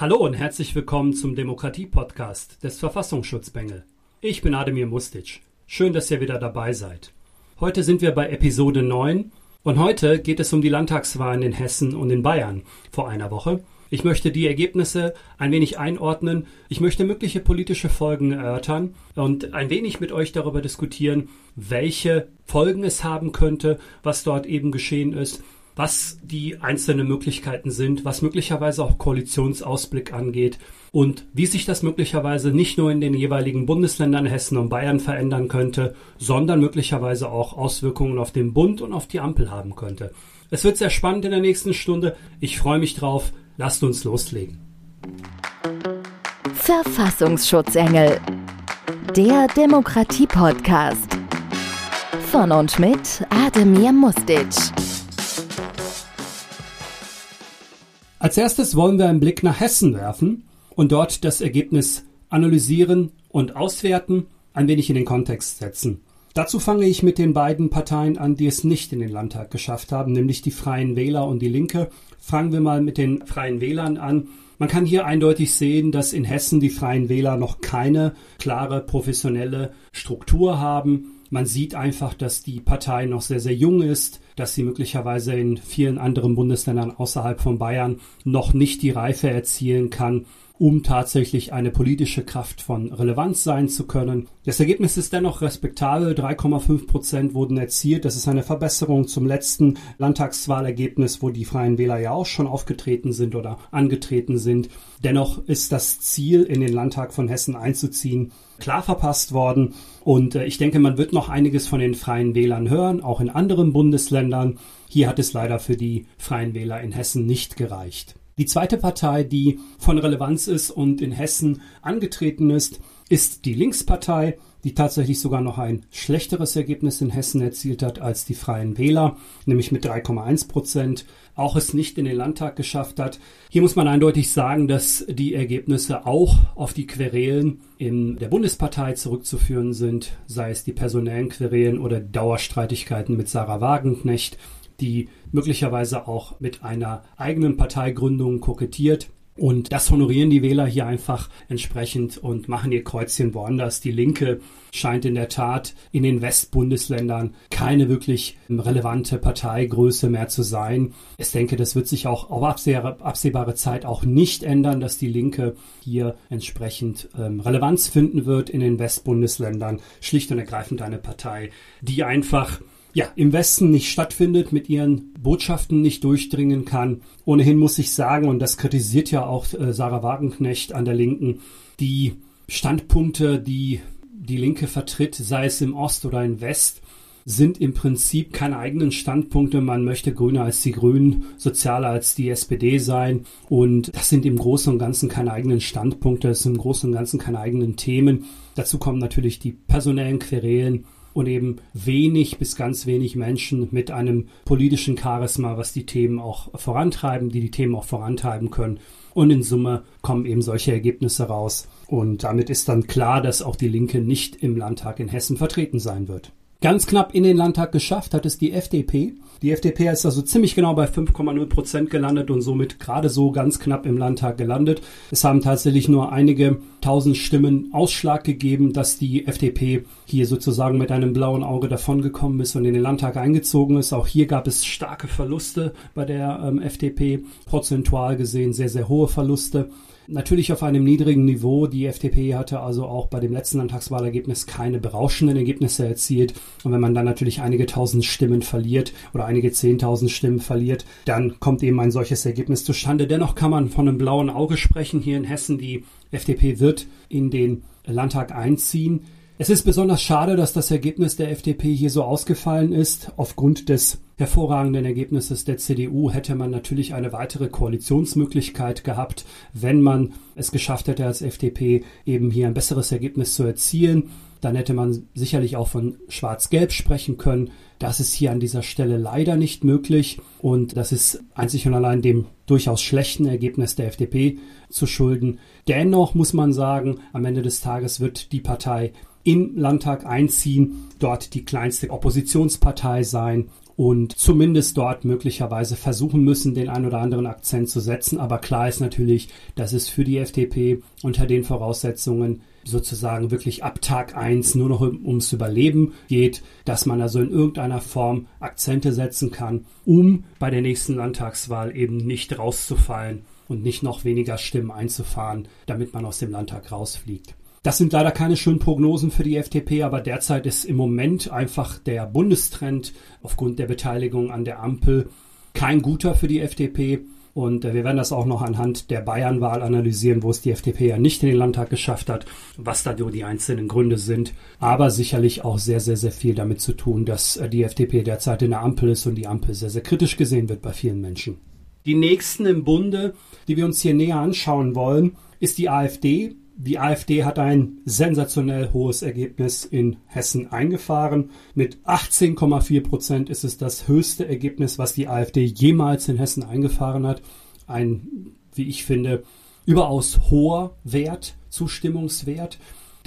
Hallo und herzlich willkommen zum Demokratie-Podcast des Verfassungsschutzbengel. Ich bin Ademir Mustic. Schön, dass ihr wieder dabei seid. Heute sind wir bei Episode 9 und heute geht es um die Landtagswahlen in Hessen und in Bayern vor einer Woche. Ich möchte die Ergebnisse ein wenig einordnen. Ich möchte mögliche politische Folgen erörtern und ein wenig mit euch darüber diskutieren, welche Folgen es haben könnte, was dort eben geschehen ist was die einzelnen Möglichkeiten sind, was möglicherweise auch Koalitionsausblick angeht und wie sich das möglicherweise nicht nur in den jeweiligen Bundesländern Hessen und Bayern verändern könnte, sondern möglicherweise auch Auswirkungen auf den Bund und auf die Ampel haben könnte. Es wird sehr spannend in der nächsten Stunde. Ich freue mich drauf. Lasst uns loslegen. Verfassungsschutzengel. Der Demokratie-Podcast. Von und mit Ademir Mustic. Als erstes wollen wir einen Blick nach Hessen werfen und dort das Ergebnis analysieren und auswerten, ein wenig in den Kontext setzen. Dazu fange ich mit den beiden Parteien an, die es nicht in den Landtag geschafft haben, nämlich die Freien Wähler und die Linke. Fangen wir mal mit den Freien Wählern an. Man kann hier eindeutig sehen, dass in Hessen die Freien Wähler noch keine klare professionelle Struktur haben. Man sieht einfach, dass die Partei noch sehr, sehr jung ist, dass sie möglicherweise in vielen anderen Bundesländern außerhalb von Bayern noch nicht die Reife erzielen kann, um tatsächlich eine politische Kraft von Relevanz sein zu können. Das Ergebnis ist dennoch respektabel. 3,5 Prozent wurden erzielt. Das ist eine Verbesserung zum letzten Landtagswahlergebnis, wo die Freien Wähler ja auch schon aufgetreten sind oder angetreten sind. Dennoch ist das Ziel, in den Landtag von Hessen einzuziehen, klar verpasst worden. Und äh, ich denke, man wird noch einiges von den Freien Wählern hören, auch in anderen Bundesländern. Hier hat es leider für die Freien Wähler in Hessen nicht gereicht. Die zweite Partei, die von Relevanz ist und in Hessen angetreten ist, ist die Linkspartei, die tatsächlich sogar noch ein schlechteres Ergebnis in Hessen erzielt hat als die Freien Wähler, nämlich mit 3,1 Prozent, auch es nicht in den Landtag geschafft hat. Hier muss man eindeutig sagen, dass die Ergebnisse auch auf die Querelen in der Bundespartei zurückzuführen sind, sei es die personellen Querelen oder Dauerstreitigkeiten mit Sarah Wagenknecht die möglicherweise auch mit einer eigenen Parteigründung kokettiert. Und das honorieren die Wähler hier einfach entsprechend und machen ihr Kreuzchen woanders. Die Linke scheint in der Tat in den Westbundesländern keine wirklich relevante Parteigröße mehr zu sein. Ich denke, das wird sich auch auf absehbare Zeit auch nicht ändern, dass die Linke hier entsprechend ähm, Relevanz finden wird in den Westbundesländern. Schlicht und ergreifend eine Partei, die einfach ja, im Westen nicht stattfindet, mit ihren Botschaften nicht durchdringen kann. Ohnehin muss ich sagen, und das kritisiert ja auch äh, Sarah Wagenknecht an der Linken, die Standpunkte, die die Linke vertritt, sei es im Ost oder im West, sind im Prinzip keine eigenen Standpunkte. Man möchte grüner als die Grünen, sozialer als die SPD sein. Und das sind im Großen und Ganzen keine eigenen Standpunkte, das sind im Großen und Ganzen keine eigenen Themen. Dazu kommen natürlich die personellen Querelen und eben wenig bis ganz wenig Menschen mit einem politischen Charisma, was die Themen auch vorantreiben, die die Themen auch vorantreiben können. Und in Summe kommen eben solche Ergebnisse raus. Und damit ist dann klar, dass auch die Linke nicht im Landtag in Hessen vertreten sein wird. Ganz knapp in den Landtag geschafft hat es die FDP. Die FDP ist also ziemlich genau bei 5,0 Prozent gelandet und somit gerade so ganz knapp im Landtag gelandet. Es haben tatsächlich nur einige tausend Stimmen Ausschlag gegeben, dass die FDP hier sozusagen mit einem blauen Auge davongekommen ist und in den Landtag eingezogen ist. Auch hier gab es starke Verluste bei der ähm, FDP, prozentual gesehen sehr, sehr hohe Verluste. Natürlich auf einem niedrigen Niveau. Die FDP hatte also auch bei dem letzten Landtagswahlergebnis keine berauschenden Ergebnisse erzielt. Und wenn man dann natürlich einige tausend Stimmen verliert oder einige zehntausend Stimmen verliert, dann kommt eben ein solches Ergebnis zustande. Dennoch kann man von einem blauen Auge sprechen hier in Hessen. Die FDP wird in den Landtag einziehen. Es ist besonders schade, dass das Ergebnis der FDP hier so ausgefallen ist. Aufgrund des hervorragenden Ergebnisses der CDU hätte man natürlich eine weitere Koalitionsmöglichkeit gehabt, wenn man es geschafft hätte, als FDP eben hier ein besseres Ergebnis zu erzielen. Dann hätte man sicherlich auch von Schwarz-Gelb sprechen können. Das ist hier an dieser Stelle leider nicht möglich und das ist einzig und allein dem durchaus schlechten Ergebnis der FDP zu schulden. Dennoch muss man sagen, am Ende des Tages wird die Partei im Landtag einziehen, dort die kleinste Oppositionspartei sein und zumindest dort möglicherweise versuchen müssen, den ein oder anderen Akzent zu setzen. Aber klar ist natürlich, dass es für die FDP unter den Voraussetzungen sozusagen wirklich ab Tag eins nur noch ums Überleben geht, dass man also in irgendeiner Form Akzente setzen kann, um bei der nächsten Landtagswahl eben nicht rauszufallen und nicht noch weniger Stimmen einzufahren, damit man aus dem Landtag rausfliegt. Das sind leider keine schönen Prognosen für die FDP, aber derzeit ist im Moment einfach der Bundestrend aufgrund der Beteiligung an der Ampel kein guter für die FDP. Und äh, wir werden das auch noch anhand der Bayernwahl analysieren, wo es die FDP ja nicht in den Landtag geschafft hat, was da die einzelnen Gründe sind. Aber sicherlich auch sehr, sehr, sehr viel damit zu tun, dass äh, die FDP derzeit in der Ampel ist und die Ampel sehr, sehr kritisch gesehen wird bei vielen Menschen. Die nächsten im Bunde, die wir uns hier näher anschauen wollen, ist die AfD. Die AfD hat ein sensationell hohes Ergebnis in Hessen eingefahren. Mit 18,4 Prozent ist es das höchste Ergebnis, was die AfD jemals in Hessen eingefahren hat. Ein, wie ich finde, überaus hoher Wert, Zustimmungswert.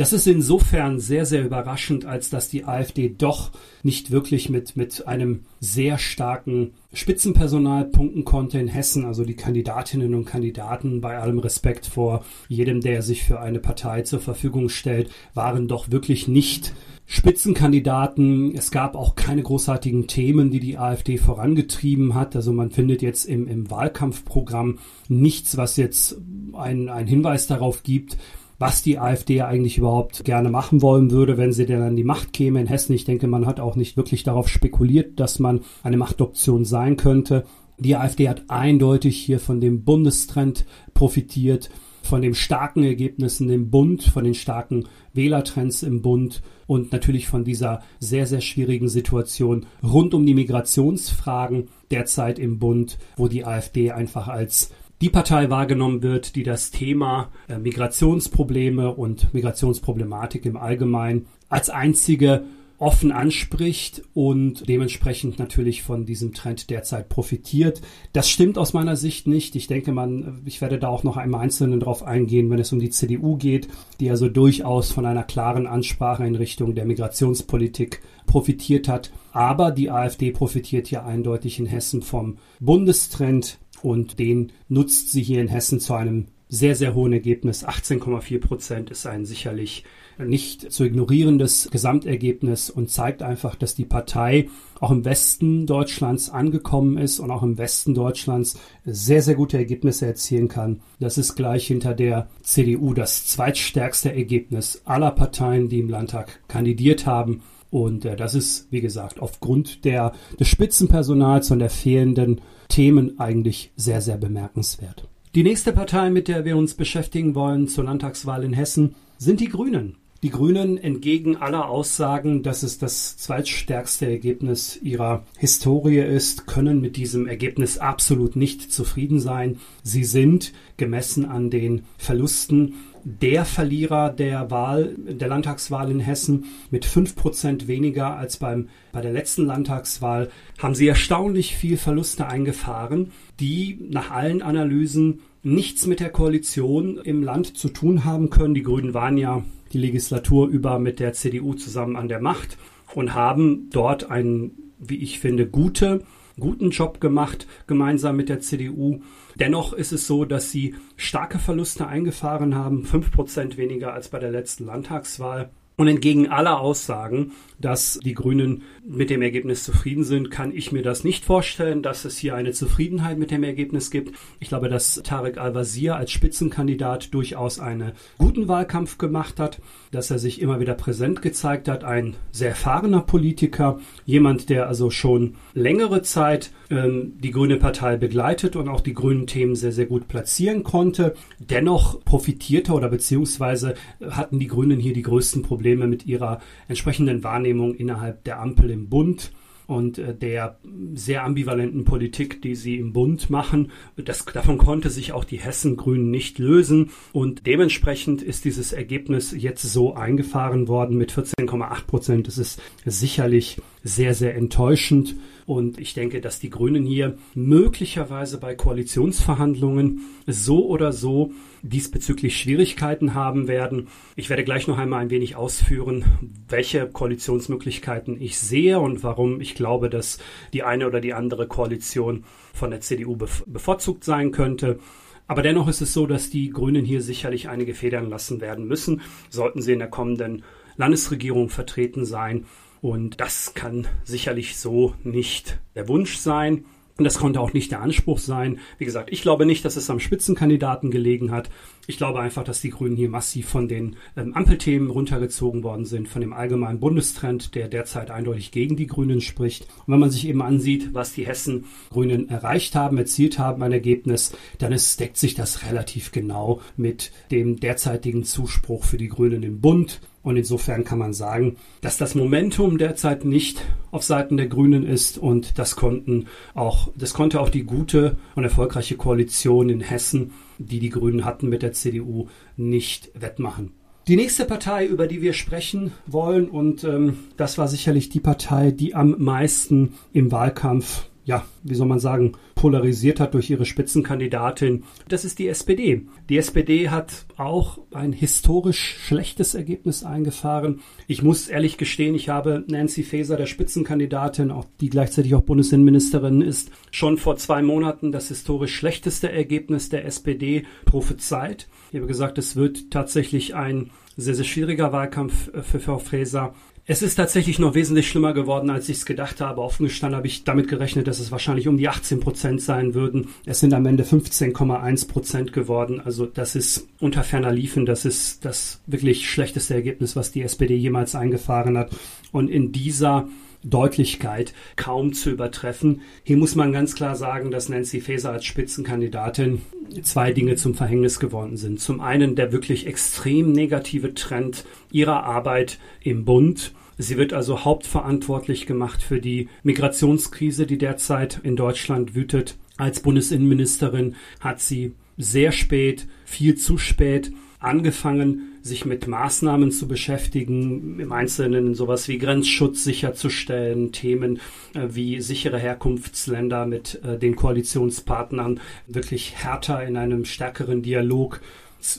Das ist insofern sehr, sehr überraschend, als dass die AfD doch nicht wirklich mit, mit einem sehr starken Spitzenpersonal punkten konnte in Hessen. Also die Kandidatinnen und Kandidaten, bei allem Respekt vor jedem, der sich für eine Partei zur Verfügung stellt, waren doch wirklich nicht Spitzenkandidaten. Es gab auch keine großartigen Themen, die die AfD vorangetrieben hat. Also man findet jetzt im, im Wahlkampfprogramm nichts, was jetzt einen Hinweis darauf gibt, was die AfD eigentlich überhaupt gerne machen wollen würde, wenn sie denn an die Macht käme in Hessen. Ich denke, man hat auch nicht wirklich darauf spekuliert, dass man eine Machtoption sein könnte. Die AfD hat eindeutig hier von dem Bundestrend profitiert, von den starken Ergebnissen im Bund, von den starken Wählertrends im Bund und natürlich von dieser sehr, sehr schwierigen Situation rund um die Migrationsfragen derzeit im Bund, wo die AfD einfach als die Partei wahrgenommen wird, die das Thema äh, Migrationsprobleme und Migrationsproblematik im Allgemeinen als einzige offen anspricht und dementsprechend natürlich von diesem Trend derzeit profitiert. Das stimmt aus meiner Sicht nicht. Ich denke, man, ich werde da auch noch einmal einzeln drauf eingehen, wenn es um die CDU geht, die also durchaus von einer klaren Ansprache in Richtung der Migrationspolitik profitiert hat. Aber die AfD profitiert hier eindeutig in Hessen vom Bundestrend und den nutzt sie hier in Hessen zu einem sehr, sehr hohen Ergebnis. 18,4 Prozent ist ein sicherlich nicht zu ignorierendes Gesamtergebnis und zeigt einfach, dass die Partei auch im Westen Deutschlands angekommen ist und auch im Westen Deutschlands sehr, sehr gute Ergebnisse erzielen kann. Das ist gleich hinter der CDU das zweitstärkste Ergebnis aller Parteien, die im Landtag kandidiert haben. Und äh, das ist, wie gesagt, aufgrund der, des Spitzenpersonals und der fehlenden Themen eigentlich sehr, sehr bemerkenswert. Die nächste Partei, mit der wir uns beschäftigen wollen zur Landtagswahl in Hessen, sind die Grünen. Die Grünen entgegen aller Aussagen, dass es das zweitstärkste Ergebnis ihrer Historie ist, können mit diesem Ergebnis absolut nicht zufrieden sein. Sie sind, gemessen an den Verlusten, der Verlierer der Wahl, der Landtagswahl in Hessen mit fünf Prozent weniger als beim, bei der letzten Landtagswahl haben sie erstaunlich viel Verluste eingefahren, die nach allen Analysen nichts mit der Koalition im Land zu tun haben können. Die Grünen waren ja die Legislatur über mit der CDU zusammen an der Macht und haben dort einen, wie ich finde, gute, guten Job gemacht, gemeinsam mit der CDU. Dennoch ist es so, dass sie starke Verluste eingefahren haben, fünf Prozent weniger als bei der letzten Landtagswahl. Und entgegen aller Aussagen, dass die Grünen mit dem Ergebnis zufrieden sind, kann ich mir das nicht vorstellen, dass es hier eine Zufriedenheit mit dem Ergebnis gibt. Ich glaube, dass Tarek Al-Wazir als Spitzenkandidat durchaus einen guten Wahlkampf gemacht hat, dass er sich immer wieder präsent gezeigt hat, ein sehr erfahrener Politiker, jemand, der also schon längere Zeit ähm, die Grüne Partei begleitet und auch die grünen Themen sehr, sehr gut platzieren konnte. Dennoch profitierte oder beziehungsweise hatten die Grünen hier die größten Probleme mit ihrer entsprechenden Wahrnehmung innerhalb der Ampel im Bund und äh, der sehr ambivalenten Politik, die sie im Bund machen. Das, davon konnte sich auch die Hessen-Grünen nicht lösen und dementsprechend ist dieses Ergebnis jetzt so eingefahren worden mit 14,8 Prozent. Das ist sicherlich sehr, sehr enttäuschend und ich denke, dass die Grünen hier möglicherweise bei Koalitionsverhandlungen so oder so diesbezüglich Schwierigkeiten haben werden. Ich werde gleich noch einmal ein wenig ausführen, welche Koalitionsmöglichkeiten ich sehe und warum ich glaube, dass die eine oder die andere Koalition von der CDU bevorzugt sein könnte. Aber dennoch ist es so, dass die Grünen hier sicherlich einige Federn lassen werden müssen, sollten sie in der kommenden Landesregierung vertreten sein. Und das kann sicherlich so nicht der Wunsch sein. Und das konnte auch nicht der Anspruch sein. Wie gesagt, ich glaube nicht, dass es am Spitzenkandidaten gelegen hat. Ich glaube einfach, dass die Grünen hier massiv von den ähm, Ampelthemen runtergezogen worden sind, von dem allgemeinen Bundestrend, der derzeit eindeutig gegen die Grünen spricht. Und wenn man sich eben ansieht, was die Hessen Grünen erreicht haben, erzielt haben, ein Ergebnis, dann ist, deckt sich das relativ genau mit dem derzeitigen Zuspruch für die Grünen im Bund. Und insofern kann man sagen, dass das Momentum derzeit nicht auf Seiten der Grünen ist und das konnten auch, das konnte auch die gute und erfolgreiche Koalition in Hessen, die die Grünen hatten mit der CDU, nicht wettmachen. Die nächste Partei, über die wir sprechen wollen, und ähm, das war sicherlich die Partei, die am meisten im Wahlkampf ja, wie soll man sagen, polarisiert hat durch ihre Spitzenkandidatin. Das ist die SPD. Die SPD hat auch ein historisch schlechtes Ergebnis eingefahren. Ich muss ehrlich gestehen, ich habe Nancy Faeser, der Spitzenkandidatin, auch die gleichzeitig auch Bundesinnenministerin ist, schon vor zwei Monaten das historisch schlechteste Ergebnis der SPD prophezeit. Ich habe gesagt, es wird tatsächlich ein sehr, sehr schwieriger Wahlkampf für Frau Faeser. Es ist tatsächlich noch wesentlich schlimmer geworden, als ich es gedacht habe. Offen gestanden habe ich damit gerechnet, dass es wahrscheinlich um die 18 Prozent sein würden. Es sind am Ende 15,1 Prozent geworden. Also das ist unter ferner Liefen. Das ist das wirklich schlechteste Ergebnis, was die SPD jemals eingefahren hat. Und in dieser Deutlichkeit kaum zu übertreffen. Hier muss man ganz klar sagen, dass Nancy Faeser als Spitzenkandidatin zwei Dinge zum Verhängnis geworden sind. Zum einen der wirklich extrem negative Trend ihrer Arbeit im Bund. Sie wird also hauptverantwortlich gemacht für die Migrationskrise, die derzeit in Deutschland wütet. Als Bundesinnenministerin hat sie sehr spät, viel zu spät angefangen, sich mit Maßnahmen zu beschäftigen, im Einzelnen sowas wie Grenzschutz sicherzustellen, Themen äh, wie sichere Herkunftsländer mit äh, den Koalitionspartnern wirklich härter in einem stärkeren Dialog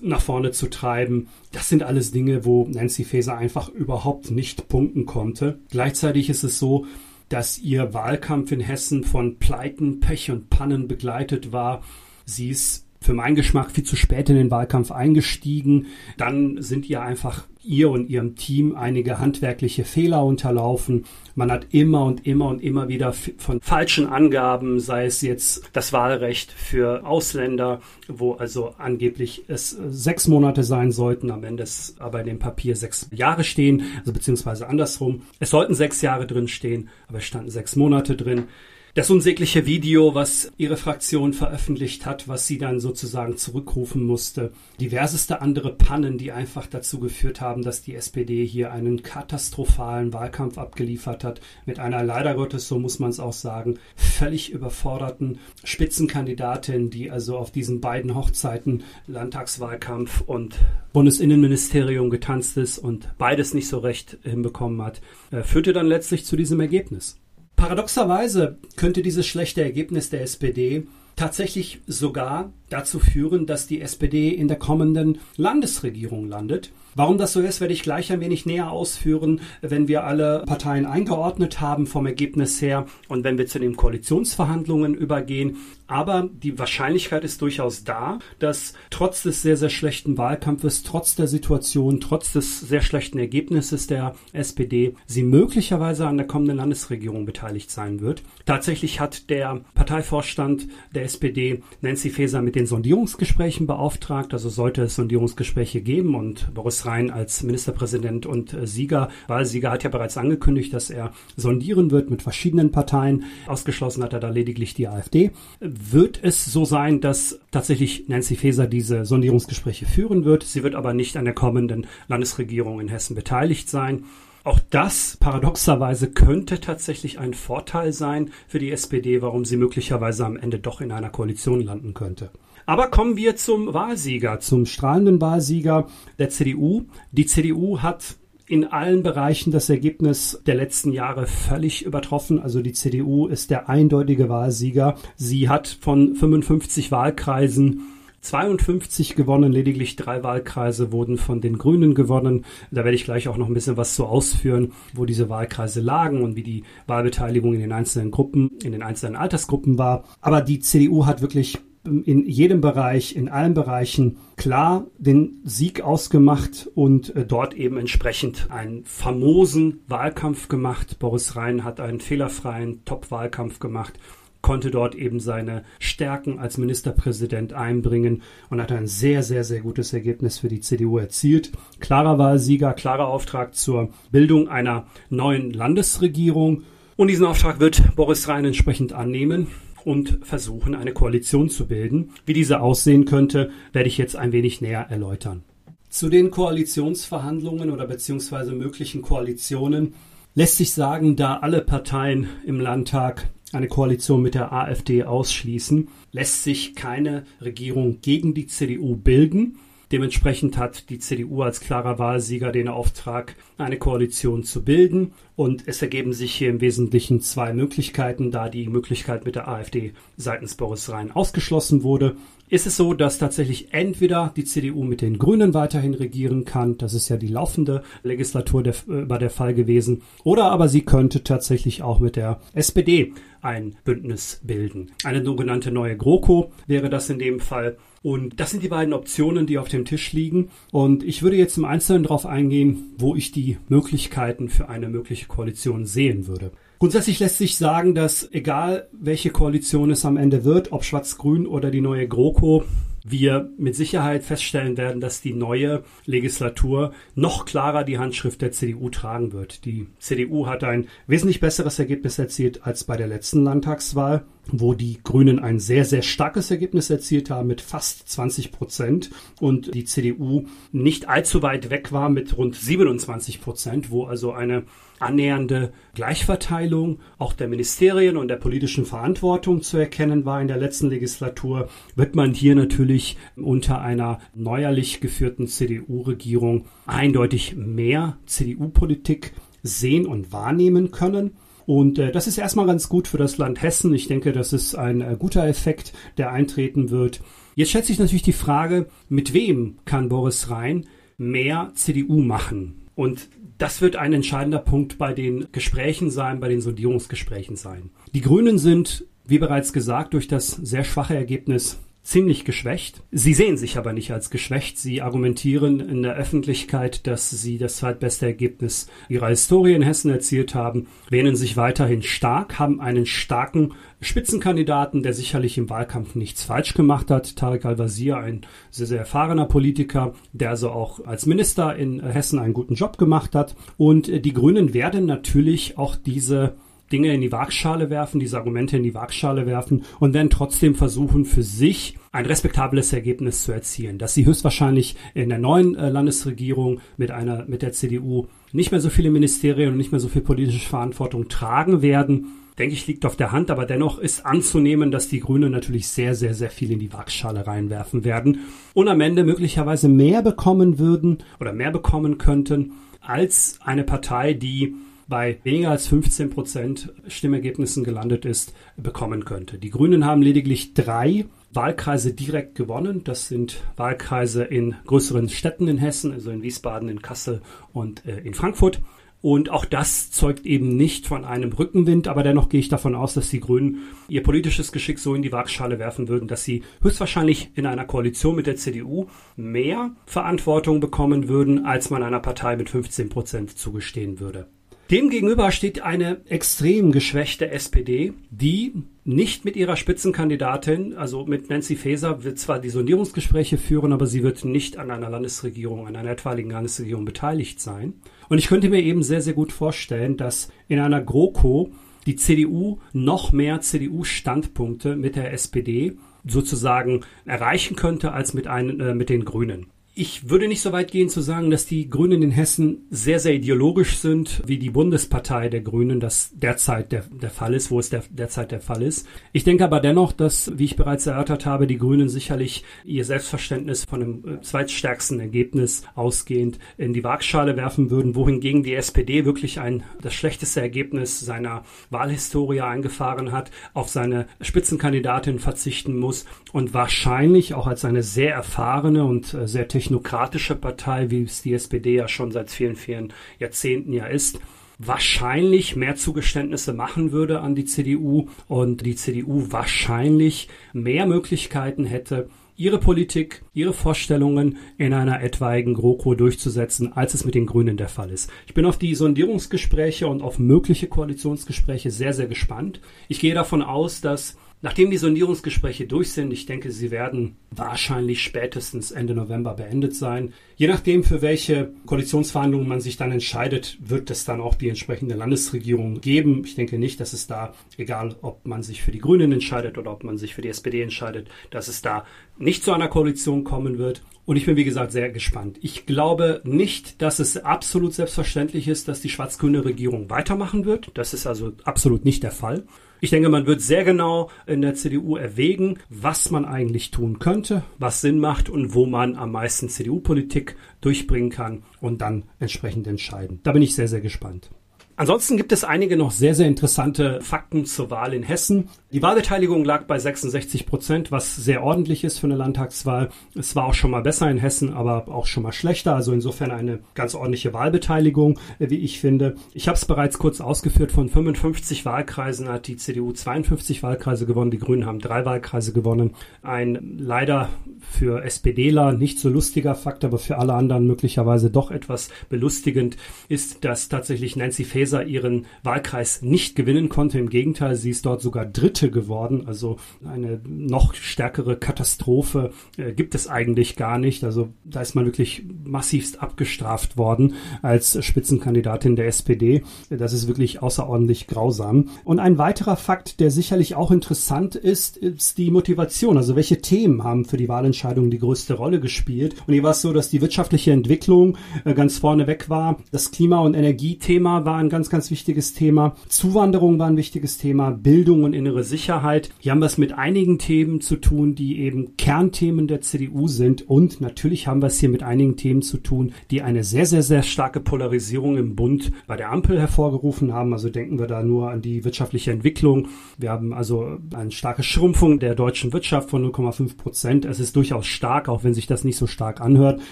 nach vorne zu treiben. Das sind alles Dinge, wo Nancy Faeser einfach überhaupt nicht punkten konnte. Gleichzeitig ist es so, dass ihr Wahlkampf in Hessen von Pleiten, Pech und Pannen begleitet war. Sie ist für meinen Geschmack viel zu spät in den Wahlkampf eingestiegen. Dann sind ihr einfach ihr und ihrem Team einige handwerkliche Fehler unterlaufen. Man hat immer und immer und immer wieder von falschen Angaben, sei es jetzt das Wahlrecht für Ausländer, wo also angeblich es sechs Monate sein sollten, am Ende ist aber in dem Papier sechs Jahre stehen, also beziehungsweise andersrum. Es sollten sechs Jahre drin stehen, aber es standen sechs Monate drin. Das unsägliche Video, was ihre Fraktion veröffentlicht hat, was sie dann sozusagen zurückrufen musste. Diverseste andere Pannen, die einfach dazu geführt haben, dass die SPD hier einen katastrophalen Wahlkampf abgeliefert hat. Mit einer leider Gottes, so muss man es auch sagen, völlig überforderten Spitzenkandidatin, die also auf diesen beiden Hochzeiten Landtagswahlkampf und Bundesinnenministerium getanzt ist und beides nicht so recht hinbekommen hat, äh, führte dann letztlich zu diesem Ergebnis. Paradoxerweise könnte dieses schlechte Ergebnis der SPD tatsächlich sogar dazu führen, dass die SPD in der kommenden Landesregierung landet. Warum das so ist, werde ich gleich ein wenig näher ausführen, wenn wir alle Parteien eingeordnet haben vom Ergebnis her und wenn wir zu den Koalitionsverhandlungen übergehen. Aber die Wahrscheinlichkeit ist durchaus da, dass trotz des sehr, sehr schlechten Wahlkampfes, trotz der Situation, trotz des sehr schlechten Ergebnisses der SPD, sie möglicherweise an der kommenden Landesregierung beteiligt sein wird. Tatsächlich hat der Parteivorstand der SPD Nancy Faeser mit den Sondierungsgesprächen beauftragt. Also sollte es Sondierungsgespräche geben und Boris Rhein als Ministerpräsident und äh, Sieger, Wahlsieger, hat ja bereits angekündigt, dass er sondieren wird mit verschiedenen Parteien. Ausgeschlossen hat er da lediglich die AfD. Wird es so sein, dass tatsächlich Nancy Faeser diese Sondierungsgespräche führen wird? Sie wird aber nicht an der kommenden Landesregierung in Hessen beteiligt sein. Auch das paradoxerweise könnte tatsächlich ein Vorteil sein für die SPD, warum sie möglicherweise am Ende doch in einer Koalition landen könnte. Aber kommen wir zum Wahlsieger, zum strahlenden Wahlsieger der CDU. Die CDU hat in allen Bereichen das Ergebnis der letzten Jahre völlig übertroffen. Also die CDU ist der eindeutige Wahlsieger. Sie hat von 55 Wahlkreisen 52 gewonnen, lediglich drei Wahlkreise wurden von den Grünen gewonnen. Da werde ich gleich auch noch ein bisschen was zu ausführen, wo diese Wahlkreise lagen und wie die Wahlbeteiligung in den einzelnen Gruppen, in den einzelnen Altersgruppen war. Aber die CDU hat wirklich in jedem Bereich, in allen Bereichen klar den Sieg ausgemacht und äh, dort eben entsprechend einen famosen Wahlkampf gemacht. Boris Rhein hat einen fehlerfreien Top-Wahlkampf gemacht konnte dort eben seine Stärken als Ministerpräsident einbringen und hat ein sehr, sehr, sehr gutes Ergebnis für die CDU erzielt. Klarer Wahlsieger, klarer Auftrag zur Bildung einer neuen Landesregierung. Und diesen Auftrag wird Boris Rhein entsprechend annehmen und versuchen, eine Koalition zu bilden. Wie diese aussehen könnte, werde ich jetzt ein wenig näher erläutern. Zu den Koalitionsverhandlungen oder beziehungsweise möglichen Koalitionen lässt sich sagen, da alle Parteien im Landtag eine Koalition mit der AfD ausschließen, lässt sich keine Regierung gegen die CDU bilden. Dementsprechend hat die CDU als klarer Wahlsieger den Auftrag, eine Koalition zu bilden. Und es ergeben sich hier im Wesentlichen zwei Möglichkeiten, da die Möglichkeit mit der AfD seitens Boris Rhein ausgeschlossen wurde ist es so, dass tatsächlich entweder die CDU mit den Grünen weiterhin regieren kann, das ist ja die laufende Legislatur der, über der Fall gewesen, oder aber sie könnte tatsächlich auch mit der SPD ein Bündnis bilden. Eine sogenannte neue GroKo wäre das in dem Fall. Und das sind die beiden Optionen, die auf dem Tisch liegen. Und ich würde jetzt im Einzelnen darauf eingehen, wo ich die Möglichkeiten für eine mögliche Koalition sehen würde. Grundsätzlich lässt sich sagen, dass egal welche Koalition es am Ende wird, ob Schwarz-Grün oder die neue GroKo, wir mit Sicherheit feststellen werden, dass die neue Legislatur noch klarer die Handschrift der CDU tragen wird. Die CDU hat ein wesentlich besseres Ergebnis erzielt als bei der letzten Landtagswahl, wo die Grünen ein sehr, sehr starkes Ergebnis erzielt haben mit fast 20 Prozent und die CDU nicht allzu weit weg war mit rund 27 Prozent, wo also eine annähernde Gleichverteilung auch der Ministerien und der politischen Verantwortung zu erkennen war in der letzten Legislatur, wird man hier natürlich unter einer neuerlich geführten CDU-Regierung eindeutig mehr CDU-Politik sehen und wahrnehmen können. Und äh, das ist erstmal ganz gut für das Land Hessen. Ich denke, das ist ein äh, guter Effekt, der eintreten wird. Jetzt stellt sich natürlich die Frage, mit wem kann Boris Rhein mehr CDU machen? Und das wird ein entscheidender Punkt bei den Gesprächen sein, bei den Sondierungsgesprächen sein. Die Grünen sind, wie bereits gesagt, durch das sehr schwache Ergebnis ziemlich geschwächt. Sie sehen sich aber nicht als geschwächt. Sie argumentieren in der Öffentlichkeit, dass sie das zweitbeste Ergebnis ihrer Historie in Hessen erzielt haben, wähnen sich weiterhin stark, haben einen starken Spitzenkandidaten, der sicherlich im Wahlkampf nichts falsch gemacht hat. Tarek Al-Wazir, ein sehr, sehr erfahrener Politiker, der also auch als Minister in Hessen einen guten Job gemacht hat. Und die Grünen werden natürlich auch diese Dinge in die Waagschale werfen, diese Argumente in die Waagschale werfen und dann trotzdem versuchen, für sich ein respektables Ergebnis zu erzielen. Dass sie höchstwahrscheinlich in der neuen äh, Landesregierung mit einer, mit der CDU nicht mehr so viele Ministerien und nicht mehr so viel politische Verantwortung tragen werden, denke ich, liegt auf der Hand, aber dennoch ist anzunehmen, dass die Grünen natürlich sehr, sehr, sehr viel in die Waagschale reinwerfen werden und am Ende möglicherweise mehr bekommen würden oder mehr bekommen könnten als eine Partei, die bei weniger als 15 Prozent Stimmergebnissen gelandet ist, bekommen könnte. Die Grünen haben lediglich drei Wahlkreise direkt gewonnen. Das sind Wahlkreise in größeren Städten in Hessen, also in Wiesbaden, in Kassel und äh, in Frankfurt. Und auch das zeugt eben nicht von einem Rückenwind, aber dennoch gehe ich davon aus, dass die Grünen ihr politisches Geschick so in die Waagschale werfen würden, dass sie höchstwahrscheinlich in einer Koalition mit der CDU mehr Verantwortung bekommen würden, als man einer Partei mit 15 Prozent zugestehen würde. Demgegenüber steht eine extrem geschwächte SPD, die nicht mit ihrer Spitzenkandidatin, also mit Nancy Faeser, wird zwar die Sondierungsgespräche führen, aber sie wird nicht an einer Landesregierung, an einer etwaigen Landesregierung beteiligt sein. Und ich könnte mir eben sehr, sehr gut vorstellen, dass in einer GroKo die CDU noch mehr CDU-Standpunkte mit der SPD sozusagen erreichen könnte als mit, ein, äh, mit den Grünen. Ich würde nicht so weit gehen zu sagen, dass die Grünen in Hessen sehr, sehr ideologisch sind, wie die Bundespartei der Grünen das derzeit der, der Fall ist, wo es der, derzeit der Fall ist. Ich denke aber dennoch, dass, wie ich bereits erörtert habe, die Grünen sicherlich ihr Selbstverständnis von dem äh, zweitstärksten Ergebnis ausgehend in die Waagschale werfen würden, wohingegen die SPD wirklich ein, das schlechteste Ergebnis seiner Wahlhistorie eingefahren hat, auf seine Spitzenkandidatin verzichten muss und wahrscheinlich auch als eine sehr erfahrene und äh, sehr technologische technokratische Partei, wie es die SPD ja schon seit vielen, vielen Jahrzehnten ja ist, wahrscheinlich mehr Zugeständnisse machen würde an die CDU und die CDU wahrscheinlich mehr Möglichkeiten hätte, ihre Politik, ihre Vorstellungen in einer etwaigen GroKo durchzusetzen, als es mit den Grünen der Fall ist. Ich bin auf die Sondierungsgespräche und auf mögliche Koalitionsgespräche sehr, sehr gespannt. Ich gehe davon aus, dass Nachdem die Sondierungsgespräche durch sind, ich denke, sie werden wahrscheinlich spätestens Ende November beendet sein. Je nachdem, für welche Koalitionsverhandlungen man sich dann entscheidet, wird es dann auch die entsprechende Landesregierung geben. Ich denke nicht, dass es da, egal ob man sich für die Grünen entscheidet oder ob man sich für die SPD entscheidet, dass es da nicht zu einer Koalition kommen wird. Und ich bin, wie gesagt, sehr gespannt. Ich glaube nicht, dass es absolut selbstverständlich ist, dass die schwarz-grüne Regierung weitermachen wird. Das ist also absolut nicht der Fall. Ich denke, man wird sehr genau in der CDU erwägen, was man eigentlich tun könnte, was Sinn macht und wo man am meisten CDU-Politik durchbringen kann und dann entsprechend entscheiden. Da bin ich sehr, sehr gespannt. Ansonsten gibt es einige noch sehr, sehr interessante Fakten zur Wahl in Hessen. Die Wahlbeteiligung lag bei 66 Prozent, was sehr ordentlich ist für eine Landtagswahl. Es war auch schon mal besser in Hessen, aber auch schon mal schlechter. Also insofern eine ganz ordentliche Wahlbeteiligung, wie ich finde. Ich habe es bereits kurz ausgeführt. Von 55 Wahlkreisen hat die CDU 52 Wahlkreise gewonnen. Die Grünen haben drei Wahlkreise gewonnen. Ein leider für SPDler nicht so lustiger Fakt, aber für alle anderen möglicherweise doch etwas belustigend ist, dass tatsächlich Nancy Faeser ihren Wahlkreis nicht gewinnen konnte. Im Gegenteil, sie ist dort sogar Dritte geworden. Also eine noch stärkere Katastrophe äh, gibt es eigentlich gar nicht. Also da ist man wirklich massivst abgestraft worden als Spitzenkandidatin der SPD. Das ist wirklich außerordentlich grausam. Und ein weiterer Fakt, der sicherlich auch interessant ist, ist die Motivation. Also welche Themen haben für die Wahlentscheidung die größte Rolle gespielt? Und hier war es so, dass die wirtschaftliche Entwicklung äh, ganz vorne weg war. Das Klima- und Energiethema war ein ganz, ganz wichtiges Thema. Zuwanderung war ein wichtiges Thema. Bildung und innere Sicherheit. Hier haben wir es mit einigen Themen zu tun, die eben Kernthemen der CDU sind. Und natürlich haben wir es hier mit einigen Themen zu tun, die eine sehr, sehr, sehr starke Polarisierung im Bund bei der Ampel hervorgerufen haben. Also denken wir da nur an die wirtschaftliche Entwicklung. Wir haben also eine starke Schrumpfung der deutschen Wirtschaft von 0,5 Prozent. Es ist durchaus stark, auch wenn sich das nicht so stark anhört.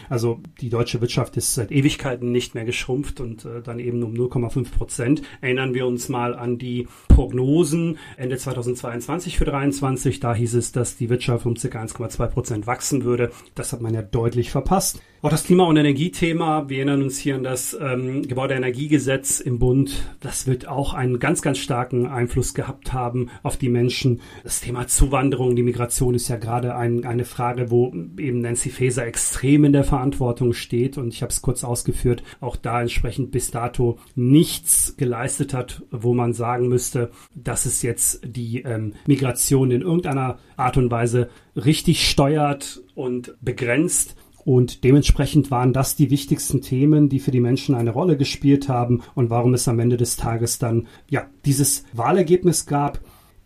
Also die deutsche Wirtschaft ist seit Ewigkeiten nicht mehr geschrumpft und äh, dann eben um 0,5 Prozent. Erinnern wir uns mal an die Prognosen Ende 2022 für 23. Da hieß es, dass die Wirtschaft um ca. 1,2 Prozent wachsen würde. Das hat man ja deutlich verpasst. Auch das Klima- und Energiethema, wir erinnern uns hier an das ähm, Gebäudeenergiegesetz im Bund, das wird auch einen ganz, ganz starken Einfluss gehabt haben auf die Menschen. Das Thema Zuwanderung, die Migration ist ja gerade ein, eine Frage, wo eben Nancy Faeser extrem in der Verantwortung steht und ich habe es kurz ausgeführt, auch da entsprechend bis dato nichts geleistet hat, wo man sagen müsste, dass es jetzt die ähm, Migration in irgendeiner Art und Weise richtig steuert und begrenzt. Und dementsprechend waren das die wichtigsten Themen, die für die Menschen eine Rolle gespielt haben und warum es am Ende des Tages dann, ja, dieses Wahlergebnis gab.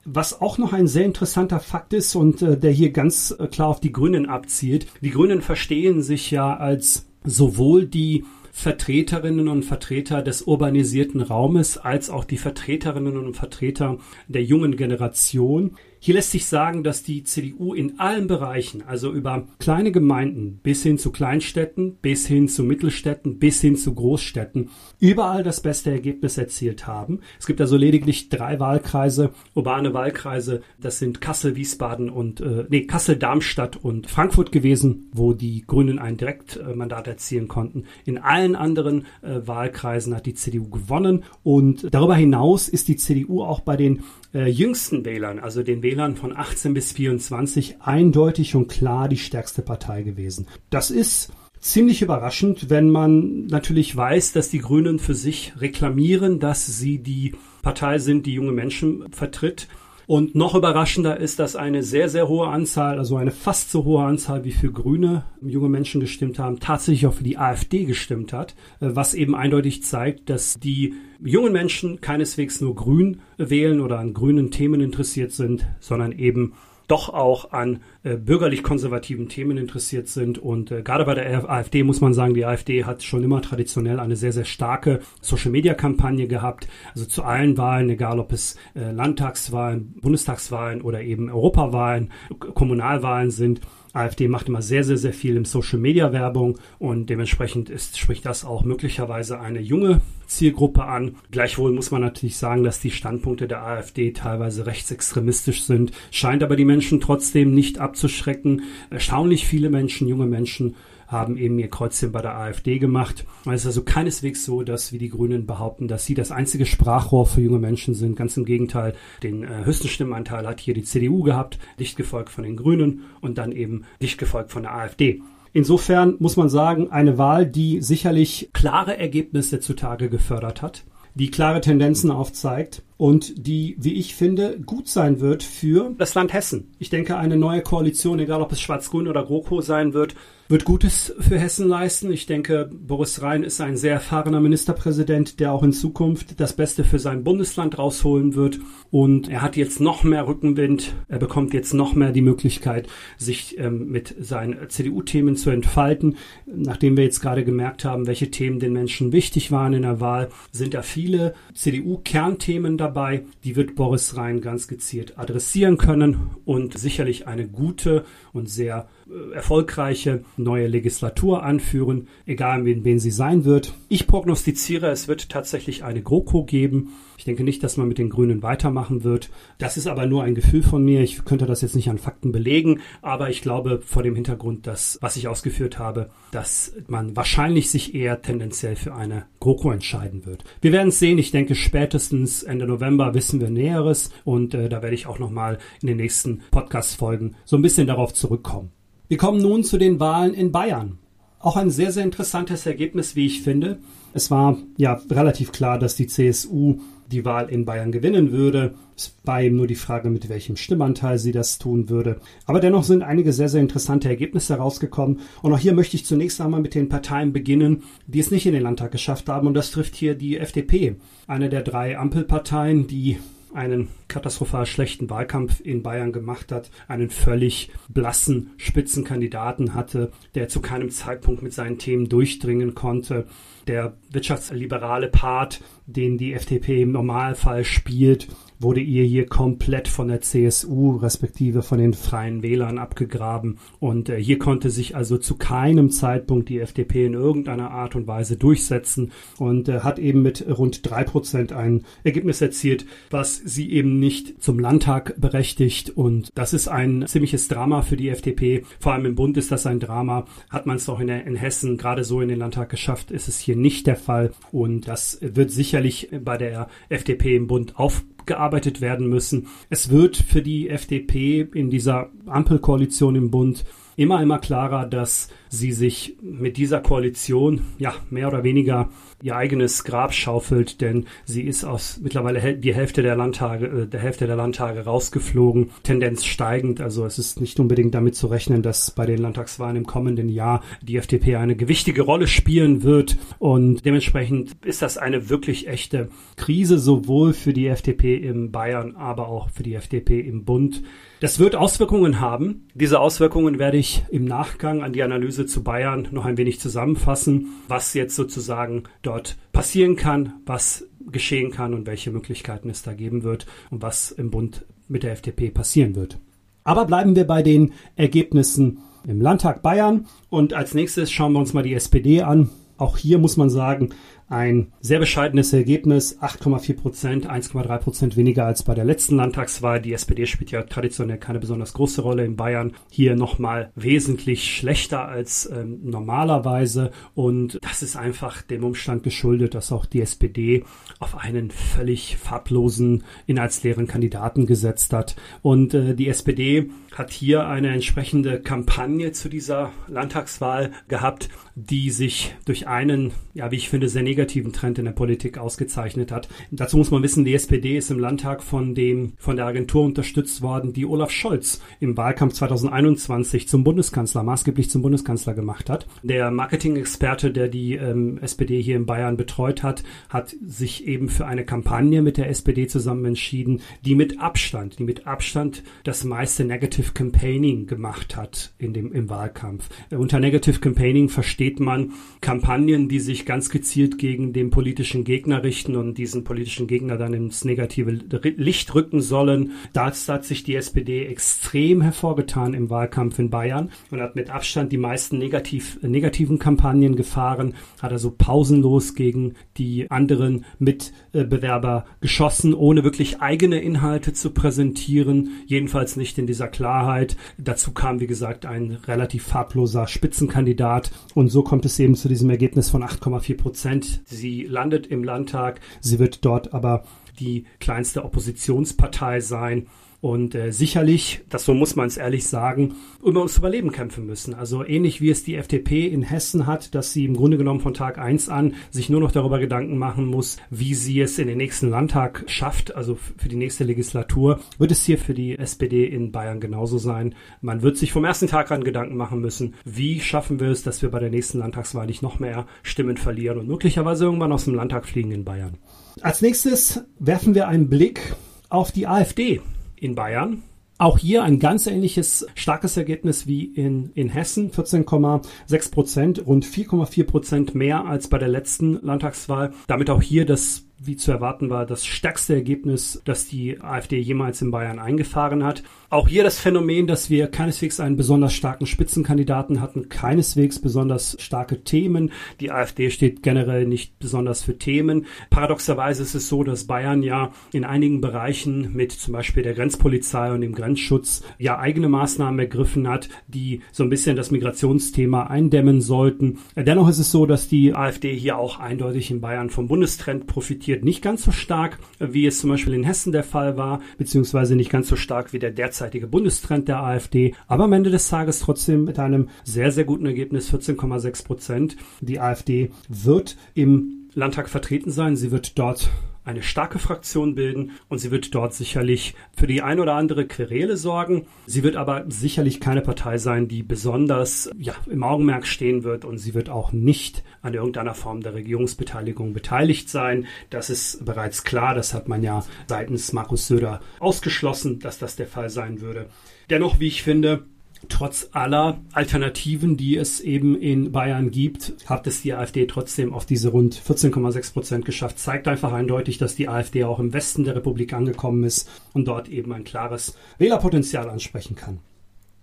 Was auch noch ein sehr interessanter Fakt ist und äh, der hier ganz äh, klar auf die Grünen abzielt. Die Grünen verstehen sich ja als sowohl die Vertreterinnen und Vertreter des urbanisierten Raumes als auch die Vertreterinnen und Vertreter der jungen Generation. Hier lässt sich sagen, dass die CDU in allen Bereichen, also über kleine Gemeinden bis hin zu Kleinstädten, bis hin zu Mittelstädten, bis hin zu Großstädten, überall das beste Ergebnis erzielt haben. Es gibt also lediglich drei Wahlkreise, urbane Wahlkreise, das sind Kassel, Wiesbaden und äh, nee, Kassel, Darmstadt und Frankfurt gewesen, wo die Grünen ein Direktmandat erzielen konnten. In allen anderen äh, Wahlkreisen hat die CDU gewonnen und darüber hinaus ist die CDU auch bei den äh, jüngsten Wählern, also den Wählern von 18 bis 24, eindeutig und klar die stärkste Partei gewesen. Das ist ziemlich überraschend, wenn man natürlich weiß, dass die Grünen für sich reklamieren, dass sie die Partei sind, die junge Menschen vertritt. Und noch überraschender ist, dass eine sehr, sehr hohe Anzahl, also eine fast so hohe Anzahl wie für Grüne junge Menschen gestimmt haben, tatsächlich auch für die AfD gestimmt hat, äh, was eben eindeutig zeigt, dass die jungen Menschen keineswegs nur grün wählen oder an grünen Themen interessiert sind, sondern eben doch auch an äh, bürgerlich-konservativen Themen interessiert sind. Und äh, gerade bei der AfD muss man sagen, die AfD hat schon immer traditionell eine sehr, sehr starke Social-Media-Kampagne gehabt. Also zu allen Wahlen, egal ob es äh, Landtagswahlen, Bundestagswahlen oder eben Europawahlen, Kommunalwahlen sind AfD macht immer sehr, sehr, sehr viel im Social Media Werbung und dementsprechend ist, spricht das auch möglicherweise eine junge Zielgruppe an. Gleichwohl muss man natürlich sagen, dass die Standpunkte der AfD teilweise rechtsextremistisch sind, scheint aber die Menschen trotzdem nicht abzuschrecken. Erstaunlich viele Menschen, junge Menschen, haben eben ihr Kreuzchen bei der AfD gemacht. Es ist also keineswegs so, dass wie die Grünen behaupten, dass sie das einzige Sprachrohr für junge Menschen sind. Ganz im Gegenteil, den äh, höchsten Stimmenanteil hat hier die CDU gehabt, dicht gefolgt von den Grünen und dann eben dicht gefolgt von der AfD. Insofern muss man sagen, eine Wahl, die sicherlich klare Ergebnisse zutage gefördert hat, die klare Tendenzen aufzeigt und die, wie ich finde, gut sein wird für das Land Hessen. Ich denke, eine neue Koalition, egal ob es Schwarz-Grün oder GroKo sein wird, wird Gutes für Hessen leisten. Ich denke, Boris Rhein ist ein sehr erfahrener Ministerpräsident, der auch in Zukunft das Beste für sein Bundesland rausholen wird. Und er hat jetzt noch mehr Rückenwind. Er bekommt jetzt noch mehr die Möglichkeit, sich ähm, mit seinen CDU-Themen zu entfalten. Nachdem wir jetzt gerade gemerkt haben, welche Themen den Menschen wichtig waren in der Wahl, sind da viele CDU-Kernthemen dabei. Die wird Boris Rhein ganz gezielt adressieren können und sicherlich eine gute und sehr erfolgreiche neue Legislatur anführen, egal wen, wen sie sein wird. Ich prognostiziere, es wird tatsächlich eine GroKo geben. Ich denke nicht, dass man mit den Grünen weitermachen wird. Das ist aber nur ein Gefühl von mir. Ich könnte das jetzt nicht an Fakten belegen, aber ich glaube vor dem Hintergrund, dass, was ich ausgeführt habe, dass man wahrscheinlich sich eher tendenziell für eine GroKo entscheiden wird. Wir werden es sehen. Ich denke, spätestens Ende November wissen wir Näheres und äh, da werde ich auch nochmal in den nächsten Podcast-Folgen so ein bisschen darauf zurückkommen. Wir kommen nun zu den Wahlen in Bayern. Auch ein sehr, sehr interessantes Ergebnis, wie ich finde. Es war ja relativ klar, dass die CSU die Wahl in Bayern gewinnen würde. Es war eben nur die Frage, mit welchem Stimmanteil sie das tun würde. Aber dennoch sind einige sehr, sehr interessante Ergebnisse herausgekommen. Und auch hier möchte ich zunächst einmal mit den Parteien beginnen, die es nicht in den Landtag geschafft haben. Und das trifft hier die FDP, eine der drei Ampelparteien, die einen katastrophal schlechten Wahlkampf in Bayern gemacht hat, einen völlig blassen Spitzenkandidaten hatte, der zu keinem Zeitpunkt mit seinen Themen durchdringen konnte. Der wirtschaftsliberale Part, den die FDP im Normalfall spielt, wurde ihr hier komplett von der CSU respektive von den Freien Wählern abgegraben. Und äh, hier konnte sich also zu keinem Zeitpunkt die FDP in irgendeiner Art und Weise durchsetzen und äh, hat eben mit rund drei Prozent ein Ergebnis erzielt, was sie eben nicht zum Landtag berechtigt. Und das ist ein ziemliches Drama für die FDP. Vor allem im Bund ist das ein Drama. Hat man es doch in, der, in Hessen gerade so in den Landtag geschafft, ist es hier nicht der Fall. Und das wird sicherlich bei der FDP im Bund auf gearbeitet werden müssen. Es wird für die FDP in dieser Ampelkoalition im Bund immer, immer klarer, dass sie sich mit dieser Koalition ja mehr oder weniger ihr eigenes Grab schaufelt, denn sie ist aus mittlerweile die Hälfte der Landtage, äh, der Hälfte der Landtage rausgeflogen, Tendenz steigend. Also es ist nicht unbedingt damit zu rechnen, dass bei den Landtagswahlen im kommenden Jahr die FDP eine gewichtige Rolle spielen wird und dementsprechend ist das eine wirklich echte Krise sowohl für die FDP in Bayern, aber auch für die FDP im Bund. Das wird Auswirkungen haben. Diese Auswirkungen werde ich im Nachgang an die Analyse zu Bayern noch ein wenig zusammenfassen, was jetzt sozusagen dort passieren kann, was geschehen kann und welche Möglichkeiten es da geben wird und was im Bund mit der FDP passieren wird. Aber bleiben wir bei den Ergebnissen im Landtag Bayern und als nächstes schauen wir uns mal die SPD an. Auch hier muss man sagen, ein sehr bescheidenes Ergebnis, 8,4 Prozent, 1,3 Prozent weniger als bei der letzten Landtagswahl. Die SPD spielt ja traditionell keine besonders große Rolle in Bayern. Hier nochmal wesentlich schlechter als ähm, normalerweise. Und das ist einfach dem Umstand geschuldet, dass auch die SPD auf einen völlig farblosen, inhaltsleeren Kandidaten gesetzt hat. Und äh, die SPD hat hier eine entsprechende Kampagne zu dieser Landtagswahl gehabt, die sich durch einen, ja, wie ich finde, sehr negativen negativen Trend in der Politik ausgezeichnet hat. Dazu muss man wissen, die SPD ist im Landtag von dem, von der Agentur unterstützt worden, die Olaf Scholz im Wahlkampf 2021 zum Bundeskanzler, maßgeblich zum Bundeskanzler gemacht hat. Der Marketing-Experte, der die ähm, SPD hier in Bayern betreut hat, hat sich eben für eine Kampagne mit der SPD zusammen entschieden, die mit Abstand, die mit Abstand das meiste Negative Campaigning gemacht hat in dem, im Wahlkampf. Unter Negative Campaigning versteht man Kampagnen, die sich ganz gezielt gegen den politischen Gegner richten und diesen politischen Gegner dann ins negative Licht rücken sollen. Dazu hat sich die SPD extrem hervorgetan im Wahlkampf in Bayern und hat mit Abstand die meisten negativ, negativen Kampagnen gefahren, hat also pausenlos gegen die anderen Mitbewerber geschossen, ohne wirklich eigene Inhalte zu präsentieren, jedenfalls nicht in dieser Klarheit. Dazu kam, wie gesagt, ein relativ farbloser Spitzenkandidat und so kommt es eben zu diesem Ergebnis von 8,4 Prozent. Sie landet im Landtag, sie wird dort aber die kleinste Oppositionspartei sein und äh, sicherlich, das so muss man es ehrlich sagen, über ums Überleben kämpfen müssen. Also ähnlich wie es die FDP in Hessen hat, dass sie im Grunde genommen von Tag eins an sich nur noch darüber Gedanken machen muss, wie sie es in den nächsten Landtag schafft, also für die nächste Legislatur, wird es hier für die SPD in Bayern genauso sein. Man wird sich vom ersten Tag an Gedanken machen müssen, wie schaffen wir es, dass wir bei der nächsten Landtagswahl nicht noch mehr Stimmen verlieren und möglicherweise irgendwann aus dem Landtag fliegen in Bayern. Als nächstes werfen wir einen Blick auf die AfD in Bayern. Auch hier ein ganz ähnliches starkes Ergebnis wie in, in Hessen, 14,6 Prozent, rund 4,4 Prozent mehr als bei der letzten Landtagswahl. Damit auch hier das wie zu erwarten war, das stärkste Ergebnis, das die AfD jemals in Bayern eingefahren hat. Auch hier das Phänomen, dass wir keineswegs einen besonders starken Spitzenkandidaten hatten, keineswegs besonders starke Themen. Die AfD steht generell nicht besonders für Themen. Paradoxerweise ist es so, dass Bayern ja in einigen Bereichen mit zum Beispiel der Grenzpolizei und dem Grenzschutz ja eigene Maßnahmen ergriffen hat, die so ein bisschen das Migrationsthema eindämmen sollten. Dennoch ist es so, dass die AfD hier auch eindeutig in Bayern vom Bundestrend profitiert profitiert nicht ganz so stark, wie es zum Beispiel in Hessen der Fall war, beziehungsweise nicht ganz so stark wie der derzeitige Bundestrend der AfD, aber am Ende des Tages trotzdem mit einem sehr, sehr guten Ergebnis 14,6 Prozent. Die AfD wird im Landtag vertreten sein. Sie wird dort eine starke Fraktion bilden und sie wird dort sicherlich für die ein oder andere Querele sorgen. Sie wird aber sicherlich keine Partei sein, die besonders ja, im Augenmerk stehen wird und sie wird auch nicht an irgendeiner Form der Regierungsbeteiligung beteiligt sein. Das ist bereits klar. Das hat man ja seitens Markus Söder ausgeschlossen, dass das der Fall sein würde. Dennoch, wie ich finde, trotz aller Alternativen, die es eben in Bayern gibt, hat es die AfD trotzdem auf diese rund 14,6 Prozent geschafft. Zeigt einfach eindeutig, dass die AfD auch im Westen der Republik angekommen ist und dort eben ein klares Wählerpotenzial ansprechen kann.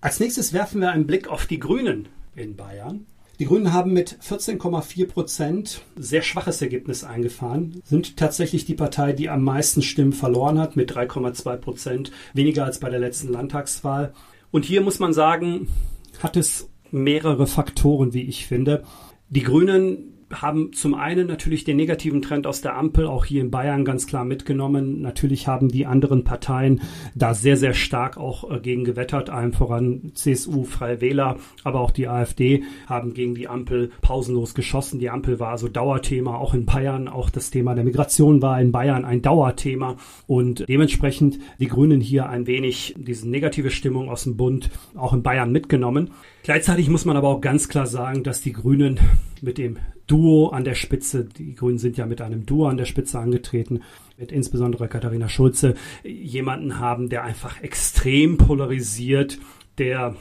Als nächstes werfen wir einen Blick auf die Grünen in Bayern. Die Grünen haben mit 14,4 Prozent sehr schwaches Ergebnis eingefahren, sind tatsächlich die Partei, die am meisten Stimmen verloren hat, mit 3,2 Prozent, weniger als bei der letzten Landtagswahl. Und hier muss man sagen, hat es mehrere Faktoren, wie ich finde. Die Grünen haben zum einen natürlich den negativen Trend aus der Ampel auch hier in Bayern ganz klar mitgenommen. Natürlich haben die anderen Parteien da sehr, sehr stark auch äh, gegen gewettert, allen voran CSU, Freie Wähler, aber auch die AfD haben gegen die Ampel pausenlos geschossen. Die Ampel war also Dauerthema, auch in Bayern. Auch das Thema der Migration war in Bayern ein Dauerthema und dementsprechend die Grünen hier ein wenig diese negative Stimmung aus dem Bund auch in Bayern mitgenommen. Gleichzeitig muss man aber auch ganz klar sagen, dass die Grünen mit dem Duo an der Spitze, die Grünen sind ja mit einem Duo an der Spitze angetreten, mit insbesondere Katharina Schulze, jemanden haben, der einfach extrem polarisiert, der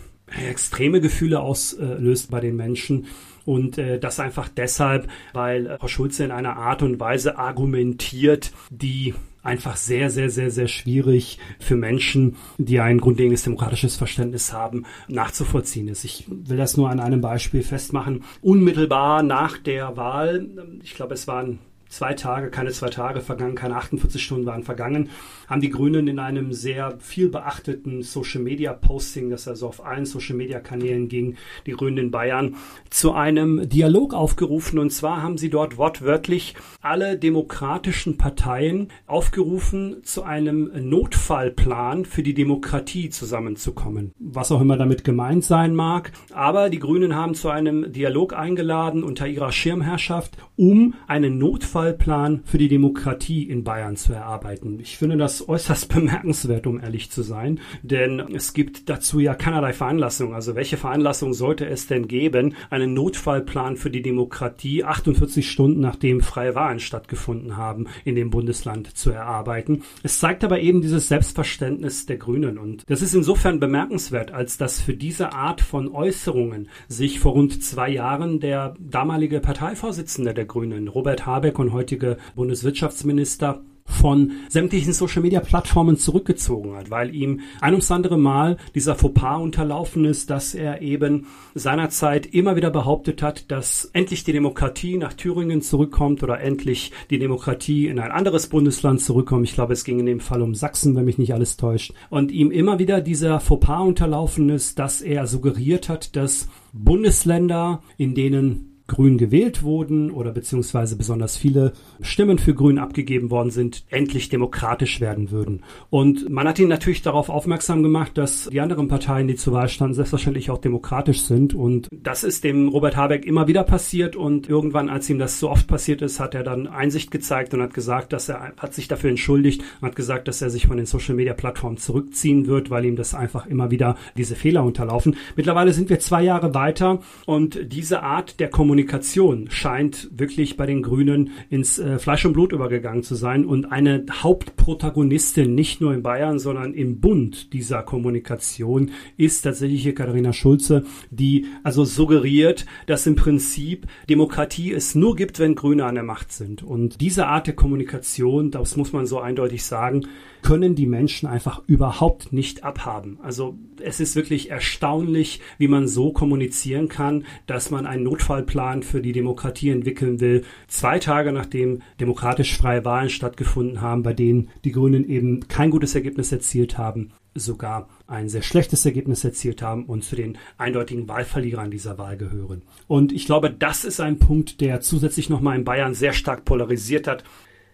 extreme Gefühle auslöst bei den Menschen. Und äh, das einfach deshalb, weil Frau Schulze in einer Art und Weise argumentiert, die einfach sehr, sehr, sehr, sehr schwierig für Menschen, die ein grundlegendes demokratisches Verständnis haben, nachzuvollziehen ist. Ich will das nur an einem Beispiel festmachen. Unmittelbar nach der Wahl, ich glaube, es waren zwei Tage, keine zwei Tage vergangen, keine 48 Stunden waren vergangen, haben die Grünen in einem sehr viel beachteten Social Media Posting, das also auf allen Social Media Kanälen ging, die Grünen in Bayern, zu einem Dialog aufgerufen. Und zwar haben sie dort wortwörtlich alle demokratischen Parteien aufgerufen, zu einem Notfallplan für die Demokratie zusammenzukommen. Was auch immer damit gemeint sein mag. Aber die Grünen haben zu einem Dialog eingeladen unter ihrer Schirmherrschaft, um einen Notfallplan für die Demokratie in Bayern zu erarbeiten. Ich finde das äußerst bemerkenswert, um ehrlich zu sein, denn es gibt dazu ja keinerlei Veranlassung. Also welche Veranlassung sollte es denn geben, einen Notfallplan für die Demokratie 48 Stunden nachdem freie Wahlen stattgefunden haben in dem Bundesland zu erarbeiten? Es zeigt aber eben dieses Selbstverständnis der Grünen und das ist insofern bemerkenswert, als dass für diese Art von Äußerungen sich vor rund zwei Jahren der damalige Parteivorsitzende der Grünen, Robert Habeck und heutige Bundeswirtschaftsminister von sämtlichen Social-Media-Plattformen zurückgezogen hat, weil ihm ein ums andere Mal dieser Fauxpas unterlaufen ist, dass er eben seinerzeit immer wieder behauptet hat, dass endlich die Demokratie nach Thüringen zurückkommt oder endlich die Demokratie in ein anderes Bundesland zurückkommt. Ich glaube, es ging in dem Fall um Sachsen, wenn mich nicht alles täuscht. Und ihm immer wieder dieser Fauxpas unterlaufen ist, dass er suggeriert hat, dass Bundesländer, in denen Grün gewählt wurden oder beziehungsweise besonders viele Stimmen für Grün abgegeben worden sind, endlich demokratisch werden würden. Und man hat ihn natürlich darauf aufmerksam gemacht, dass die anderen Parteien, die zur Wahl standen, selbstverständlich auch demokratisch sind. Und das ist dem Robert Habeck immer wieder passiert. Und irgendwann, als ihm das so oft passiert ist, hat er dann Einsicht gezeigt und hat gesagt, dass er hat sich dafür entschuldigt und hat gesagt, dass er sich von den Social Media Plattformen zurückziehen wird, weil ihm das einfach immer wieder diese Fehler unterlaufen. Mittlerweile sind wir zwei Jahre weiter und diese Art der Kommunikation Kommunikation scheint wirklich bei den Grünen ins äh, Fleisch und Blut übergegangen zu sein und eine Hauptprotagonistin nicht nur in Bayern, sondern im Bund dieser Kommunikation ist tatsächlich hier Katharina Schulze, die also suggeriert, dass im Prinzip Demokratie es nur gibt, wenn Grüne an der Macht sind. Und diese Art der Kommunikation, das muss man so eindeutig sagen, können die Menschen einfach überhaupt nicht abhaben. Also es ist wirklich erstaunlich, wie man so kommunizieren kann, dass man einen Notfallplan für die Demokratie entwickeln will, zwei Tage nachdem demokratisch freie Wahlen stattgefunden haben, bei denen die Grünen eben kein gutes Ergebnis erzielt haben sogar ein sehr schlechtes Ergebnis erzielt haben und zu den eindeutigen Wahlverlierern dieser Wahl gehören. Und ich glaube, das ist ein Punkt, der zusätzlich nochmal in Bayern sehr stark polarisiert hat.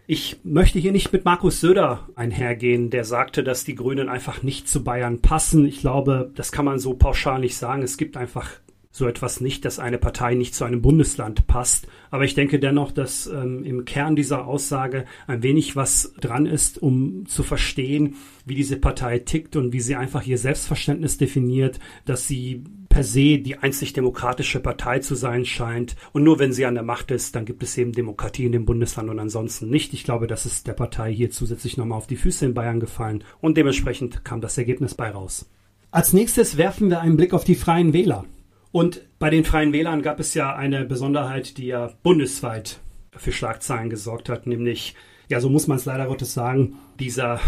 Ich möchte hier nicht mit Markus Söder einhergehen, der sagte, dass die Grünen einfach nicht zu Bayern passen. Ich glaube, das kann man so pauschal nicht sagen. Es gibt einfach so etwas nicht, dass eine Partei nicht zu einem Bundesland passt. Aber ich denke dennoch, dass ähm, im Kern dieser Aussage ein wenig was dran ist, um zu verstehen, wie diese Partei tickt und wie sie einfach ihr Selbstverständnis definiert, dass sie per se die einzig demokratische Partei zu sein scheint. Und nur wenn sie an der Macht ist, dann gibt es eben Demokratie in dem Bundesland und ansonsten nicht. Ich glaube, das ist der Partei hier zusätzlich nochmal auf die Füße in Bayern gefallen und dementsprechend kam das Ergebnis bei raus. Als nächstes werfen wir einen Blick auf die Freien Wähler. Und bei den Freien Wählern gab es ja eine Besonderheit, die ja bundesweit für Schlagzeilen gesorgt hat, nämlich, ja, so muss man es leider Gottes sagen, dieser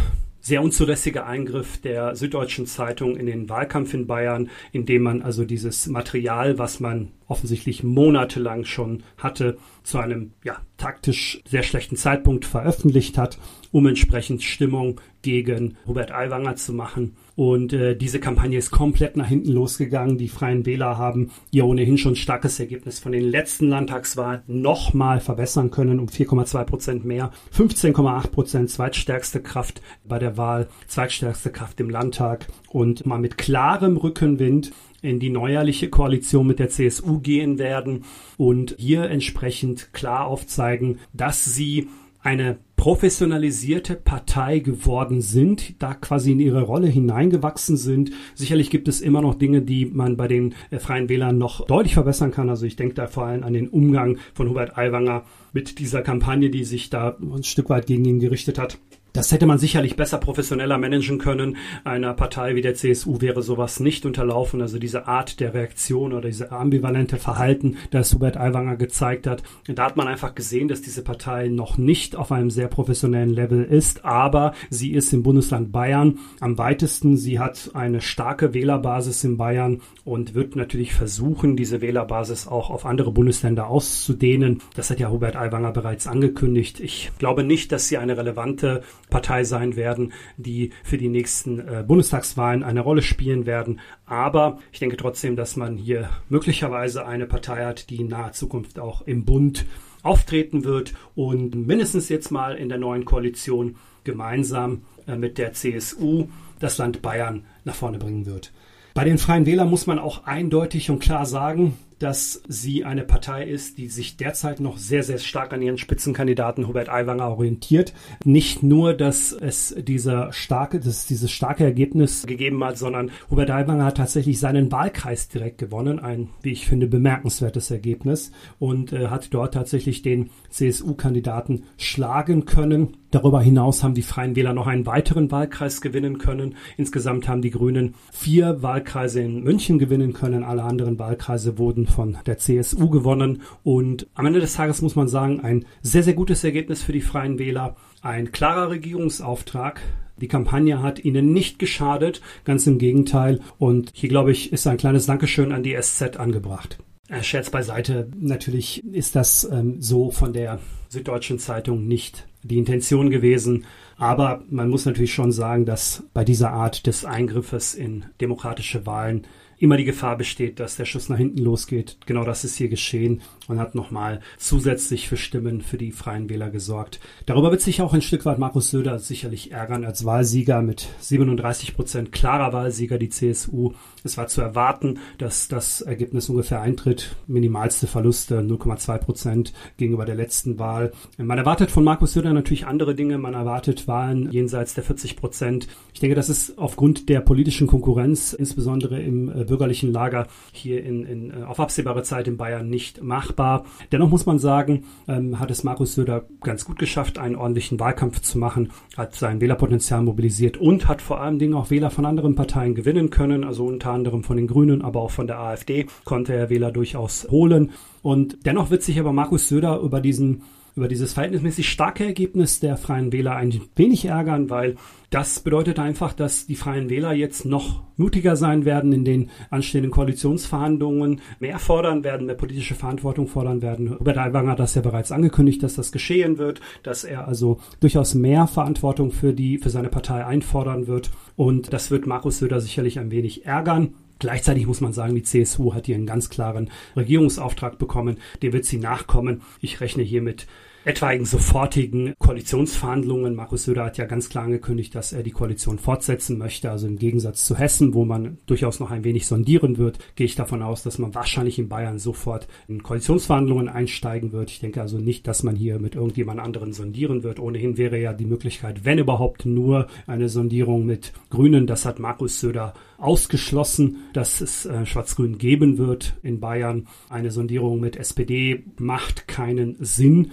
sehr unzulässiger Eingriff der Süddeutschen Zeitung in den Wahlkampf in Bayern, indem man also dieses Material, was man offensichtlich monatelang schon hatte, zu einem ja, taktisch sehr schlechten Zeitpunkt veröffentlicht hat, um entsprechend Stimmung gegen Robert Aiwanger zu machen. Und äh, diese Kampagne ist komplett nach hinten losgegangen. Die Freien Wähler haben ihr ohnehin schon starkes Ergebnis von den letzten Landtagswahlen nochmal verbessern können, um 4,2 Prozent mehr. 15,8 Prozent zweitstärkste Kraft bei der Wahl, zweitstärkste Kraft im Landtag und mal mit klarem Rückenwind in die neuerliche Koalition mit der CSU gehen werden und hier entsprechend klar aufzeigen, dass sie eine professionalisierte Partei geworden sind, da quasi in ihre Rolle hineingewachsen sind. Sicherlich gibt es immer noch Dinge, die man bei den äh, Freien Wählern noch deutlich verbessern kann. Also ich denke da vor allem an den Umgang von Hubert Aiwanger mit dieser Kampagne, die sich da ein Stück weit gegen ihn gerichtet hat. Das hätte man sicherlich besser professioneller managen können. Einer Partei wie der CSU wäre sowas nicht unterlaufen. Also diese Art der Reaktion oder diese ambivalente Verhalten, das Hubert Aiwanger gezeigt hat. Da hat man einfach gesehen, dass diese Partei noch nicht auf einem sehr professionellen Level ist, aber sie ist im Bundesland Bayern am weitesten. Sie hat eine starke Wählerbasis in Bayern und wird natürlich versuchen, diese Wählerbasis auch auf andere Bundesländer auszudehnen. Das hat ja Hubert Aiwanger bereits angekündigt. Ich glaube nicht, dass sie eine relevante Partei sein werden, die für die nächsten äh, Bundestagswahlen eine Rolle spielen werden. Aber ich denke trotzdem, dass man hier möglicherweise eine Partei hat, die in naher Zukunft auch im Bund auftreten wird und mindestens jetzt mal in der neuen Koalition gemeinsam äh, mit der CSU das Land Bayern nach vorne bringen wird. Bei den Freien Wählern muss man auch eindeutig und klar sagen, dass sie eine Partei ist, die sich derzeit noch sehr, sehr stark an ihren Spitzenkandidaten Hubert Aiwanger orientiert. Nicht nur, dass es dieser starke, dass dieses starke Ergebnis gegeben hat, sondern Hubert Aiwanger hat tatsächlich seinen Wahlkreis direkt gewonnen. Ein, wie ich finde, bemerkenswertes Ergebnis und äh, hat dort tatsächlich den CSU-Kandidaten schlagen können. Darüber hinaus haben die Freien Wähler noch einen weiteren Wahlkreis gewinnen können. Insgesamt haben die Grünen vier Wahlkreise in München gewinnen können. Alle anderen Wahlkreise wurden von der CSU gewonnen. Und am Ende des Tages muss man sagen, ein sehr, sehr gutes Ergebnis für die Freien Wähler. Ein klarer Regierungsauftrag. Die Kampagne hat ihnen nicht geschadet, ganz im Gegenteil. Und hier, glaube ich, ist ein kleines Dankeschön an die SZ angebracht. Äh, Scherz beiseite, natürlich ist das ähm, so von der Süddeutschen Zeitung nicht die Intention gewesen. Aber man muss natürlich schon sagen, dass bei dieser Art des Eingriffes in demokratische Wahlen immer die Gefahr besteht, dass der Schuss nach hinten losgeht. Genau das ist hier geschehen und hat nochmal zusätzlich für Stimmen für die Freien Wähler gesorgt. Darüber wird sich auch ein Stück weit Markus Söder sicherlich ärgern als Wahlsieger mit 37 Prozent klarer Wahlsieger die CSU. Es war zu erwarten, dass das Ergebnis ungefähr eintritt. Minimalste Verluste 0,2 Prozent gegenüber der letzten Wahl. Man erwartet von Markus Söder natürlich andere Dinge. Man erwartet Wahlen jenseits der 40 Prozent. Ich denke, das ist aufgrund der politischen Konkurrenz, insbesondere im äh, bürgerlichen Lager hier in, in, äh, auf absehbare Zeit in Bayern nicht machbar. Dennoch muss man sagen, ähm, hat es Markus Söder ganz gut geschafft, einen ordentlichen Wahlkampf zu machen, hat sein Wählerpotenzial mobilisiert und hat vor allen Dingen auch Wähler von anderen Parteien gewinnen können, also unter anderem von den Grünen, aber auch von der AfD konnte er Wähler durchaus holen. Und dennoch wird sich aber Markus Söder über diesen über dieses verhältnismäßig starke Ergebnis der Freien Wähler ein wenig ärgern, weil das bedeutet einfach, dass die Freien Wähler jetzt noch mutiger sein werden in den anstehenden Koalitionsverhandlungen, mehr fordern werden, mehr politische Verantwortung fordern werden. Robert Aiwanger hat das ja bereits angekündigt, dass das geschehen wird, dass er also durchaus mehr Verantwortung für die, für seine Partei einfordern wird. Und das wird Markus Söder sicherlich ein wenig ärgern. Gleichzeitig muss man sagen, die CSU hat hier einen ganz klaren Regierungsauftrag bekommen. Dem wird sie nachkommen. Ich rechne hier mit etwaigen sofortigen Koalitionsverhandlungen. Markus Söder hat ja ganz klar angekündigt, dass er die Koalition fortsetzen möchte. Also im Gegensatz zu Hessen, wo man durchaus noch ein wenig sondieren wird, gehe ich davon aus, dass man wahrscheinlich in Bayern sofort in Koalitionsverhandlungen einsteigen wird. Ich denke also nicht, dass man hier mit irgendjemand anderen sondieren wird. Ohnehin wäre ja die Möglichkeit, wenn überhaupt nur eine Sondierung mit Grünen. Das hat Markus Söder ausgeschlossen, dass es äh, Schwarz-Grün geben wird in Bayern. Eine Sondierung mit SPD macht keinen Sinn.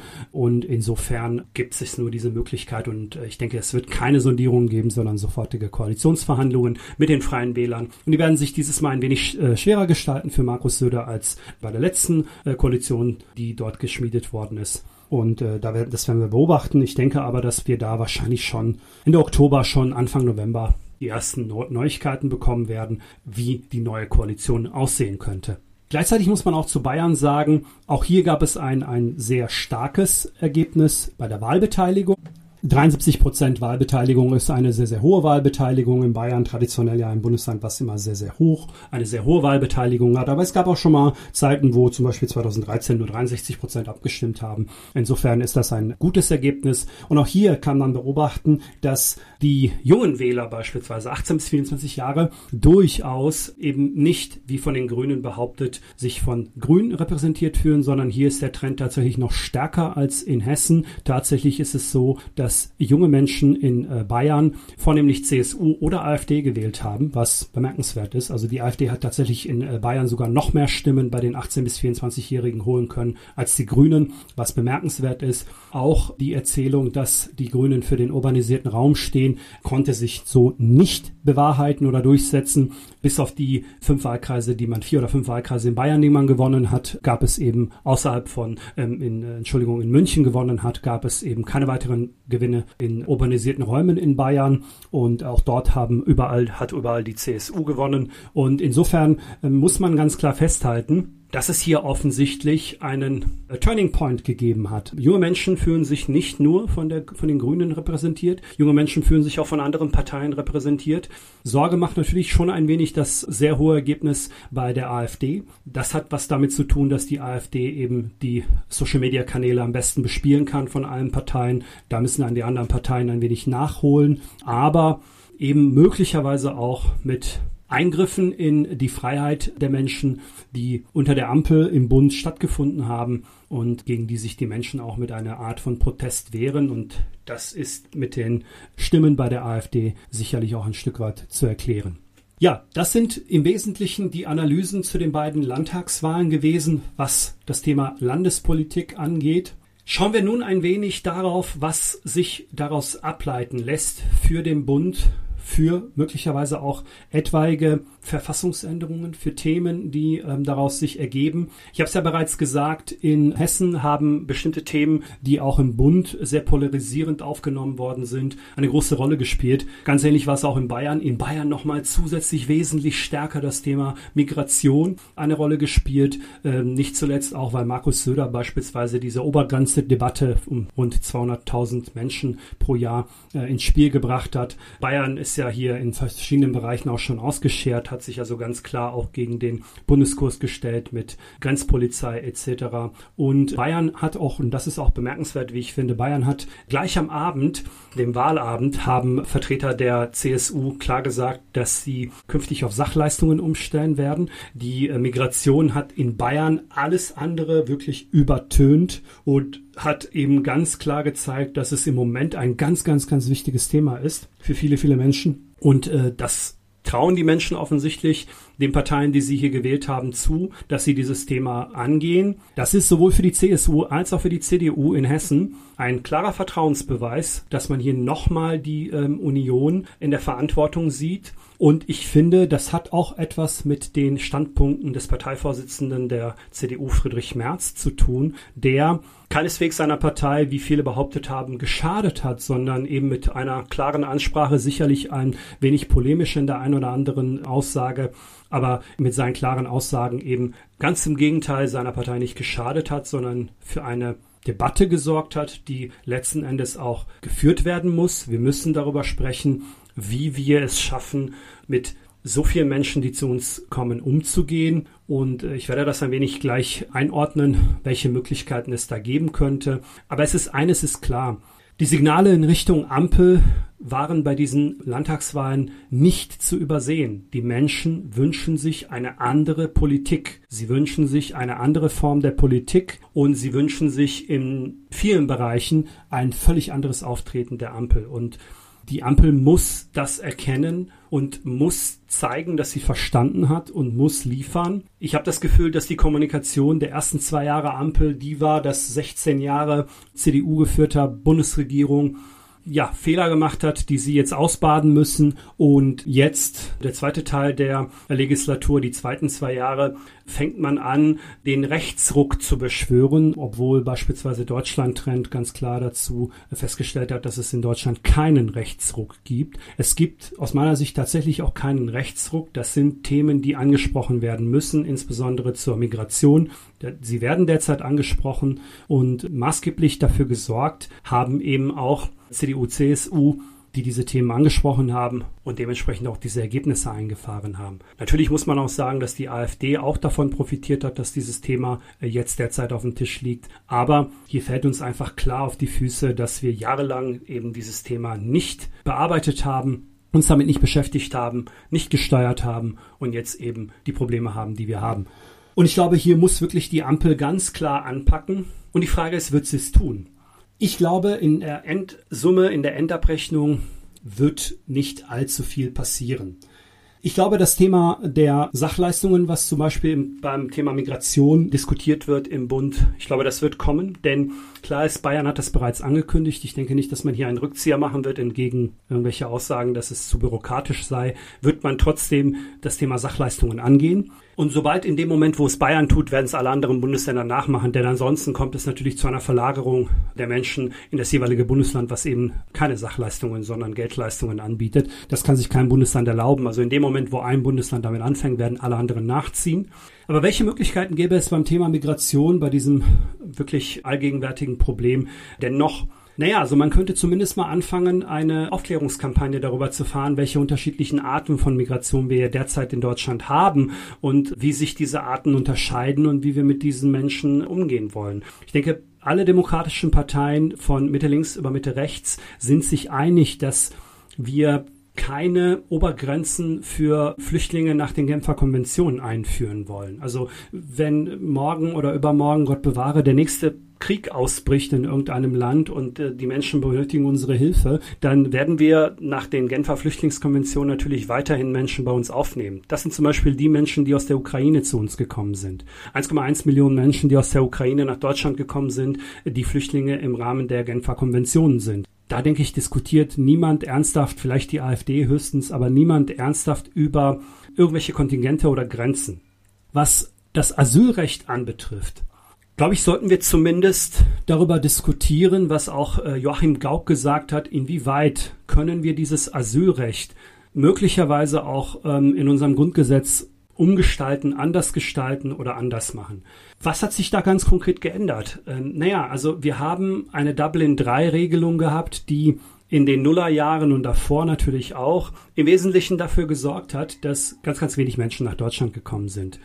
Insofern gibt es nur diese Möglichkeit und äh, ich denke, es wird keine Sondierungen geben, sondern sofortige Koalitionsverhandlungen mit den Freien Wählern. Und die werden sich dieses Mal ein wenig äh, schwerer gestalten für Markus Söder als bei der letzten äh, Koalition, die dort geschmiedet worden ist. Und äh, da werden, das werden wir beobachten. Ich denke aber, dass wir da wahrscheinlich schon Ende Oktober, schon Anfang November die ersten Neuigkeiten bekommen werden, wie die neue Koalition aussehen könnte. Gleichzeitig muss man auch zu Bayern sagen, auch hier gab es ein, ein sehr starkes Ergebnis bei der Wahlbeteiligung. 73 Prozent Wahlbeteiligung ist eine sehr, sehr hohe Wahlbeteiligung in Bayern, traditionell ja ein Bundesland, was immer sehr, sehr hoch, eine sehr hohe Wahlbeteiligung hat. Aber es gab auch schon mal Zeiten, wo zum Beispiel 2013 nur 63 Prozent abgestimmt haben. Insofern ist das ein gutes Ergebnis. Und auch hier kann man beobachten, dass die jungen Wähler beispielsweise 18 bis 24 Jahre durchaus eben nicht, wie von den Grünen behauptet, sich von Grün repräsentiert fühlen, sondern hier ist der Trend tatsächlich noch stärker als in Hessen. Tatsächlich ist es so, dass dass junge Menschen in äh, Bayern vornehmlich CSU oder AfD gewählt haben, was bemerkenswert ist. Also die AfD hat tatsächlich in äh, Bayern sogar noch mehr Stimmen bei den 18 bis 24-Jährigen holen können als die Grünen, was bemerkenswert ist. Auch die Erzählung, dass die Grünen für den urbanisierten Raum stehen, konnte sich so nicht bewahrheiten oder durchsetzen. Bis auf die fünf Wahlkreise, die man, vier oder fünf Wahlkreise in Bayern, die man gewonnen hat, gab es eben außerhalb von, ähm, in, äh, Entschuldigung, in München gewonnen hat, gab es eben keine weiteren Gewinne in urbanisierten Räumen in Bayern. Und auch dort haben überall, hat überall die CSU gewonnen. Und insofern äh, muss man ganz klar festhalten, dass es hier offensichtlich einen äh, Turning Point gegeben hat. Junge Menschen fühlen sich nicht nur von, der, von den Grünen repräsentiert, junge Menschen fühlen sich auch von anderen Parteien repräsentiert. Sorge macht natürlich schon ein wenig das sehr hohe Ergebnis bei der AfD. Das hat was damit zu tun, dass die AfD eben die Social-Media-Kanäle am besten bespielen kann von allen Parteien. Da müssen dann die anderen Parteien ein wenig nachholen, aber eben möglicherweise auch mit Eingriffen in die Freiheit der Menschen, die unter der Ampel im Bund stattgefunden haben und gegen die sich die Menschen auch mit einer Art von Protest wehren. Und das ist mit den Stimmen bei der AfD sicherlich auch ein Stück weit zu erklären. Ja, das sind im Wesentlichen die Analysen zu den beiden Landtagswahlen gewesen, was das Thema Landespolitik angeht. Schauen wir nun ein wenig darauf, was sich daraus ableiten lässt für den Bund für möglicherweise auch etwaige Verfassungsänderungen, für Themen, die ähm, daraus sich ergeben. Ich habe es ja bereits gesagt, in Hessen haben bestimmte Themen, die auch im Bund sehr polarisierend aufgenommen worden sind, eine große Rolle gespielt. Ganz ähnlich war es auch in Bayern. In Bayern nochmal zusätzlich wesentlich stärker das Thema Migration eine Rolle gespielt. Ähm, nicht zuletzt auch, weil Markus Söder beispielsweise diese Obergrenze-Debatte um rund 200.000 Menschen pro Jahr äh, ins Spiel gebracht hat. Bayern ist ja hier in verschiedenen Bereichen auch schon ausgeschert, hat sich also ganz klar auch gegen den Bundeskurs gestellt mit Grenzpolizei etc. Und Bayern hat auch, und das ist auch bemerkenswert, wie ich finde, Bayern hat gleich am Abend, dem Wahlabend, haben Vertreter der CSU klar gesagt, dass sie künftig auf Sachleistungen umstellen werden. Die äh, Migration hat in Bayern alles andere wirklich übertönt und hat eben ganz klar gezeigt, dass es im Moment ein ganz, ganz, ganz wichtiges Thema ist für viele, viele Menschen. Und äh, das trauen die Menschen offensichtlich den Parteien, die sie hier gewählt haben, zu, dass sie dieses Thema angehen. Das ist sowohl für die CSU als auch für die CDU in Hessen ein klarer Vertrauensbeweis, dass man hier nochmal die ähm, Union in der Verantwortung sieht. Und ich finde, das hat auch etwas mit den Standpunkten des Parteivorsitzenden der CDU Friedrich Merz zu tun, der keineswegs seiner Partei, wie viele behauptet haben, geschadet hat, sondern eben mit einer klaren Ansprache, sicherlich ein wenig polemisch in der einen oder anderen Aussage, aber mit seinen klaren Aussagen eben ganz im Gegenteil seiner Partei nicht geschadet hat, sondern für eine Debatte gesorgt hat, die letzten Endes auch geführt werden muss. Wir müssen darüber sprechen, wie wir es schaffen, mit so vielen Menschen, die zu uns kommen, umzugehen. Und äh, ich werde das ein wenig gleich einordnen, welche Möglichkeiten es da geben könnte. Aber es ist eines ist klar. Die Signale in Richtung Ampel waren bei diesen Landtagswahlen nicht zu übersehen. Die Menschen wünschen sich eine andere Politik. Sie wünschen sich eine andere Form der Politik und sie wünschen sich in vielen Bereichen ein völlig anderes Auftreten der Ampel. Und die Ampel muss das erkennen und muss zeigen, dass sie verstanden hat und muss liefern. Ich habe das Gefühl, dass die Kommunikation der ersten zwei Jahre Ampel die war, dass 16 Jahre CDU geführter Bundesregierung ja, Fehler gemacht hat, die sie jetzt ausbaden müssen. Und jetzt der zweite Teil der Legislatur, die zweiten zwei Jahre, fängt man an, den Rechtsruck zu beschwören, obwohl beispielsweise Deutschland Trend ganz klar dazu festgestellt hat, dass es in Deutschland keinen Rechtsruck gibt. Es gibt aus meiner Sicht tatsächlich auch keinen Rechtsruck. Das sind Themen, die angesprochen werden müssen, insbesondere zur Migration. Sie werden derzeit angesprochen und maßgeblich dafür gesorgt haben eben auch CDU, CSU, die diese Themen angesprochen haben und dementsprechend auch diese Ergebnisse eingefahren haben. Natürlich muss man auch sagen, dass die AfD auch davon profitiert hat, dass dieses Thema äh, jetzt derzeit auf dem Tisch liegt. Aber hier fällt uns einfach klar auf die Füße, dass wir jahrelang eben dieses Thema nicht bearbeitet haben, uns damit nicht beschäftigt haben, nicht gesteuert haben und jetzt eben die Probleme haben, die wir haben. Und ich glaube, hier muss wirklich die Ampel ganz klar anpacken. Und die Frage ist, wird sie es tun? Ich glaube, in der Endsumme, in der Endabrechnung wird nicht allzu viel passieren. Ich glaube, das Thema der Sachleistungen, was zum Beispiel beim Thema Migration diskutiert wird im Bund, ich glaube, das wird kommen, denn klar ist, Bayern hat das bereits angekündigt. Ich denke nicht, dass man hier einen Rückzieher machen wird, entgegen irgendwelcher Aussagen, dass es zu bürokratisch sei, wird man trotzdem das Thema Sachleistungen angehen. Und sobald in dem Moment, wo es Bayern tut, werden es alle anderen Bundesländer nachmachen, denn ansonsten kommt es natürlich zu einer Verlagerung der Menschen in das jeweilige Bundesland, was eben keine Sachleistungen, sondern Geldleistungen anbietet. Das kann sich kein Bundesland erlauben. Also in dem Moment, wo ein Bundesland damit anfängt, werden alle anderen nachziehen. Aber welche Möglichkeiten gäbe es beim Thema Migration, bei diesem wirklich allgegenwärtigen Problem denn noch naja, also man könnte zumindest mal anfangen, eine Aufklärungskampagne darüber zu fahren, welche unterschiedlichen Arten von Migration wir derzeit in Deutschland haben und wie sich diese Arten unterscheiden und wie wir mit diesen Menschen umgehen wollen. Ich denke, alle demokratischen Parteien von Mitte links über Mitte rechts sind sich einig, dass wir keine Obergrenzen für Flüchtlinge nach den Genfer Konventionen einführen wollen. Also wenn morgen oder übermorgen, Gott bewahre, der nächste Krieg ausbricht in irgendeinem Land und äh, die Menschen benötigen unsere Hilfe, dann werden wir nach den Genfer Flüchtlingskonventionen natürlich weiterhin Menschen bei uns aufnehmen. Das sind zum Beispiel die Menschen, die aus der Ukraine zu uns gekommen sind. 1,1 Millionen Menschen, die aus der Ukraine nach Deutschland gekommen sind, die Flüchtlinge im Rahmen der Genfer Konventionen sind. Da denke ich, diskutiert niemand ernsthaft, vielleicht die AfD höchstens, aber niemand ernsthaft über irgendwelche Kontingente oder Grenzen. Was das Asylrecht anbetrifft, glaube ich, sollten wir zumindest darüber diskutieren, was auch äh, Joachim Gauck gesagt hat, inwieweit können wir dieses Asylrecht möglicherweise auch ähm, in unserem Grundgesetz umgestalten, anders gestalten oder anders machen. Was hat sich da ganz konkret geändert? Ähm, naja, also wir haben eine Dublin-3-Regelung gehabt, die in den Nullerjahren und davor natürlich auch im Wesentlichen dafür gesorgt hat, dass ganz, ganz wenig Menschen nach Deutschland gekommen sind.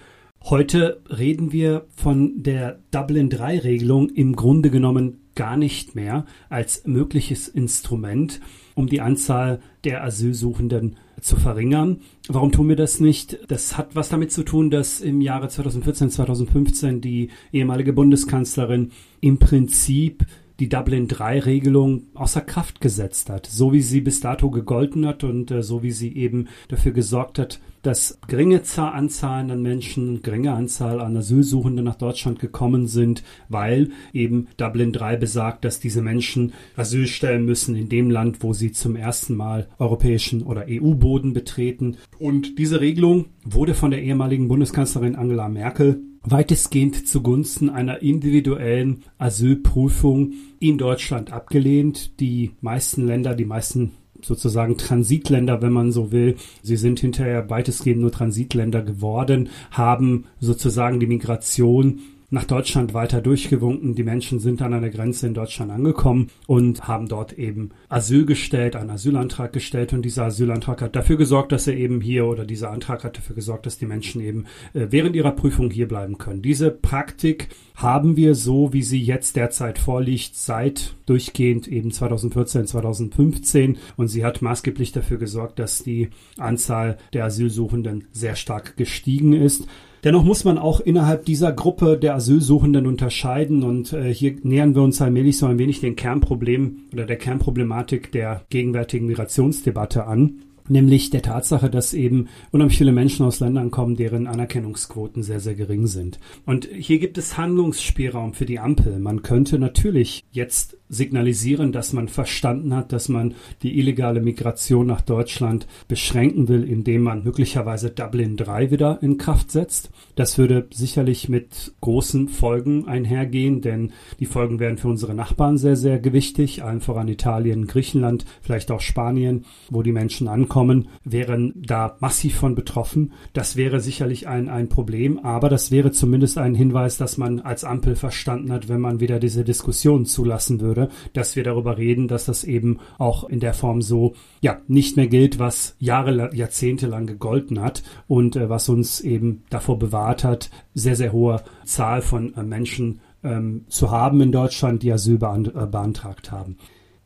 Heute reden wir von der Dublin-3-Regelung im Grunde genommen gar nicht mehr als mögliches Instrument, um die Anzahl der Asylsuchenden zu verringern. Warum tun wir das nicht? Das hat was damit zu tun, dass im Jahre 2014, 2015 die ehemalige Bundeskanzlerin im Prinzip die Dublin-3-Regelung außer Kraft gesetzt hat, so wie sie bis dato gegolten hat und äh, so wie sie eben dafür gesorgt hat, dass geringe Anzahlen an Menschen, geringe Anzahl an Asylsuchenden nach Deutschland gekommen sind, weil eben Dublin 3 besagt, dass diese Menschen Asyl stellen müssen in dem Land, wo sie zum ersten Mal europäischen oder EU-Boden betreten. Und diese Regelung wurde von der ehemaligen Bundeskanzlerin Angela Merkel weitestgehend zugunsten einer individuellen Asylprüfung in Deutschland abgelehnt. Die meisten Länder, die meisten sozusagen Transitländer, wenn man so will. Sie sind hinterher weitestgehend nur Transitländer geworden, haben sozusagen die Migration nach Deutschland weiter durchgewunken. Die Menschen sind an einer Grenze in Deutschland angekommen und haben dort eben Asyl gestellt, einen Asylantrag gestellt und dieser Asylantrag hat dafür gesorgt, dass er eben hier oder dieser Antrag hat dafür gesorgt, dass die Menschen eben äh, während ihrer Prüfung hier bleiben können. Diese Praktik haben wir so, wie sie jetzt derzeit vorliegt, seit durchgehend eben 2014, 2015 und sie hat maßgeblich dafür gesorgt, dass die Anzahl der Asylsuchenden sehr stark gestiegen ist. Dennoch muss man auch innerhalb dieser Gruppe der Asylsuchenden unterscheiden und äh, hier nähern wir uns allmählich so ein wenig den Kernproblem oder der Kernproblematik der gegenwärtigen Migrationsdebatte an nämlich der Tatsache, dass eben unheimlich viele Menschen aus Ländern kommen, deren Anerkennungsquoten sehr, sehr gering sind. Und hier gibt es Handlungsspielraum für die Ampel. Man könnte natürlich jetzt signalisieren, dass man verstanden hat, dass man die illegale Migration nach Deutschland beschränken will, indem man möglicherweise Dublin 3 wieder in Kraft setzt. Das würde sicherlich mit großen Folgen einhergehen, denn die Folgen wären für unsere Nachbarn sehr, sehr gewichtig, allen voran Italien, Griechenland, vielleicht auch Spanien, wo die Menschen ankommen, wären da massiv von betroffen. Das wäre sicherlich ein, ein Problem, aber das wäre zumindest ein Hinweis, dass man als Ampel verstanden hat, wenn man wieder diese Diskussion zulassen würde dass wir darüber reden, dass das eben auch in der Form so ja nicht mehr gilt, was Jahre, Jahrzehnte lang gegolten hat und äh, was uns eben davor bewahrt hat, sehr, sehr hohe Zahl von äh, Menschen ähm, zu haben in Deutschland, die Asyl äh, beantragt haben.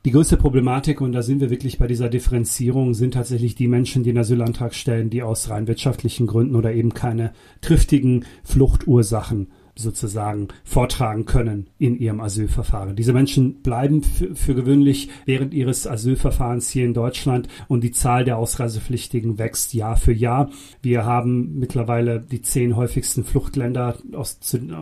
Die größte Problematik, und da sind wir wirklich bei dieser Differenzierung, sind tatsächlich die Menschen, die einen Asylantrag stellen, die aus rein wirtschaftlichen Gründen oder eben keine triftigen Fluchtursachen sozusagen vortragen können in ihrem Asylverfahren. Diese Menschen bleiben für, gewöhnlich während ihres Asylverfahrens hier in Deutschland und die Zahl der Ausreisepflichtigen wächst Jahr für Jahr. Wir haben mittlerweile die zehn häufigsten Fluchtländer, aus,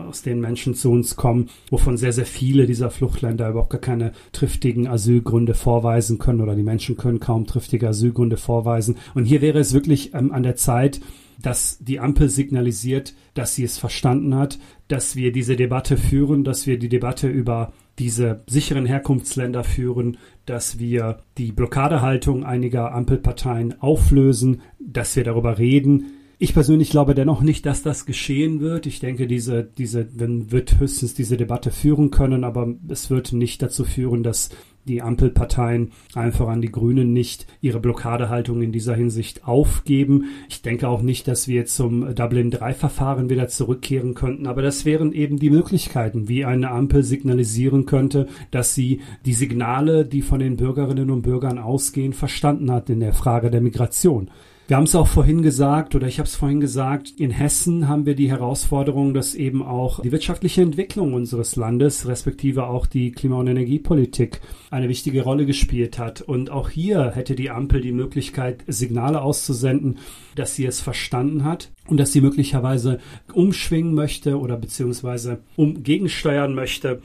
aus denen Menschen zu uns kommen, wovon sehr, sehr viele dieser Fluchtländer überhaupt gar keine triftigen Asylgründe vorweisen können oder die Menschen können kaum triftige Asylgründe vorweisen. Und hier wäre es wirklich ähm, an der Zeit, dass die Ampel signalisiert, dass sie es verstanden hat, dass wir diese Debatte führen, dass wir die Debatte über diese sicheren Herkunftsländer führen, dass wir die Blockadehaltung einiger Ampelparteien auflösen, dass wir darüber reden. Ich persönlich glaube dennoch nicht, dass das geschehen wird. Ich denke, diese, diese, wird höchstens diese Debatte führen können, aber es wird nicht dazu führen, dass die Ampelparteien, allen voran die Grünen, nicht ihre Blockadehaltung in dieser Hinsicht aufgeben. Ich denke auch nicht, dass wir zum Dublin-3-Verfahren wieder zurückkehren könnten, aber das wären eben die Möglichkeiten, wie eine Ampel signalisieren könnte, dass sie die Signale, die von den Bürgerinnen und Bürgern ausgehen, verstanden hat in der Frage der Migration. Wir haben es auch vorhin gesagt, oder ich habe es vorhin gesagt, in Hessen haben wir die Herausforderung, dass eben auch die wirtschaftliche Entwicklung unseres Landes, respektive auch die Klima- und Energiepolitik, eine wichtige Rolle gespielt hat. Und auch hier hätte die Ampel die Möglichkeit, Signale auszusenden, dass sie es verstanden hat und dass sie möglicherweise umschwingen möchte oder beziehungsweise um gegensteuern möchte.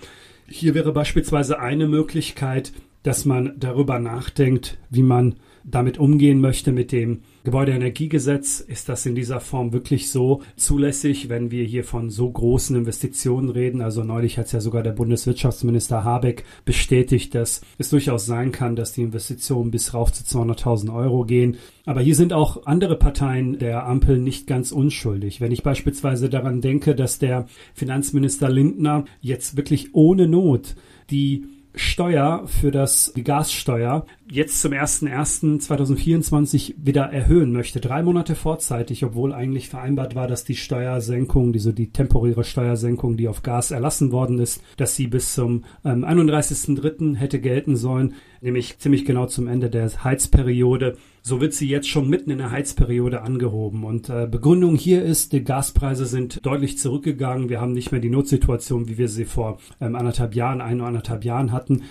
Hier wäre beispielsweise eine Möglichkeit, dass man darüber nachdenkt, wie man damit umgehen möchte mit dem Gebäudeenergiegesetz. Ist das in dieser Form wirklich so zulässig, wenn wir hier von so großen Investitionen reden? Also neulich hat es ja sogar der Bundeswirtschaftsminister Habeck bestätigt, dass es durchaus sein kann, dass die Investitionen bis rauf zu 200.000 Euro gehen. Aber hier sind auch andere Parteien der Ampel nicht ganz unschuldig. Wenn ich beispielsweise daran denke, dass der Finanzminister Lindner jetzt wirklich ohne Not die Steuer für das, die Gassteuer jetzt zum 01.01.2024 wieder erhöhen möchte. Drei Monate vorzeitig, obwohl eigentlich vereinbart war, dass die Steuersenkung, diese, die temporäre Steuersenkung, die auf Gas erlassen worden ist, dass sie bis zum ähm, 31.03. hätte gelten sollen, nämlich ziemlich genau zum Ende der Heizperiode. So wird sie jetzt schon mitten in der Heizperiode angehoben. Und äh, Begründung hier ist, die Gaspreise sind deutlich zurückgegangen. Wir haben nicht mehr die Notsituation, wie wir sie vor ähm, anderthalb Jahren, ein oder anderthalb Jahren hatten.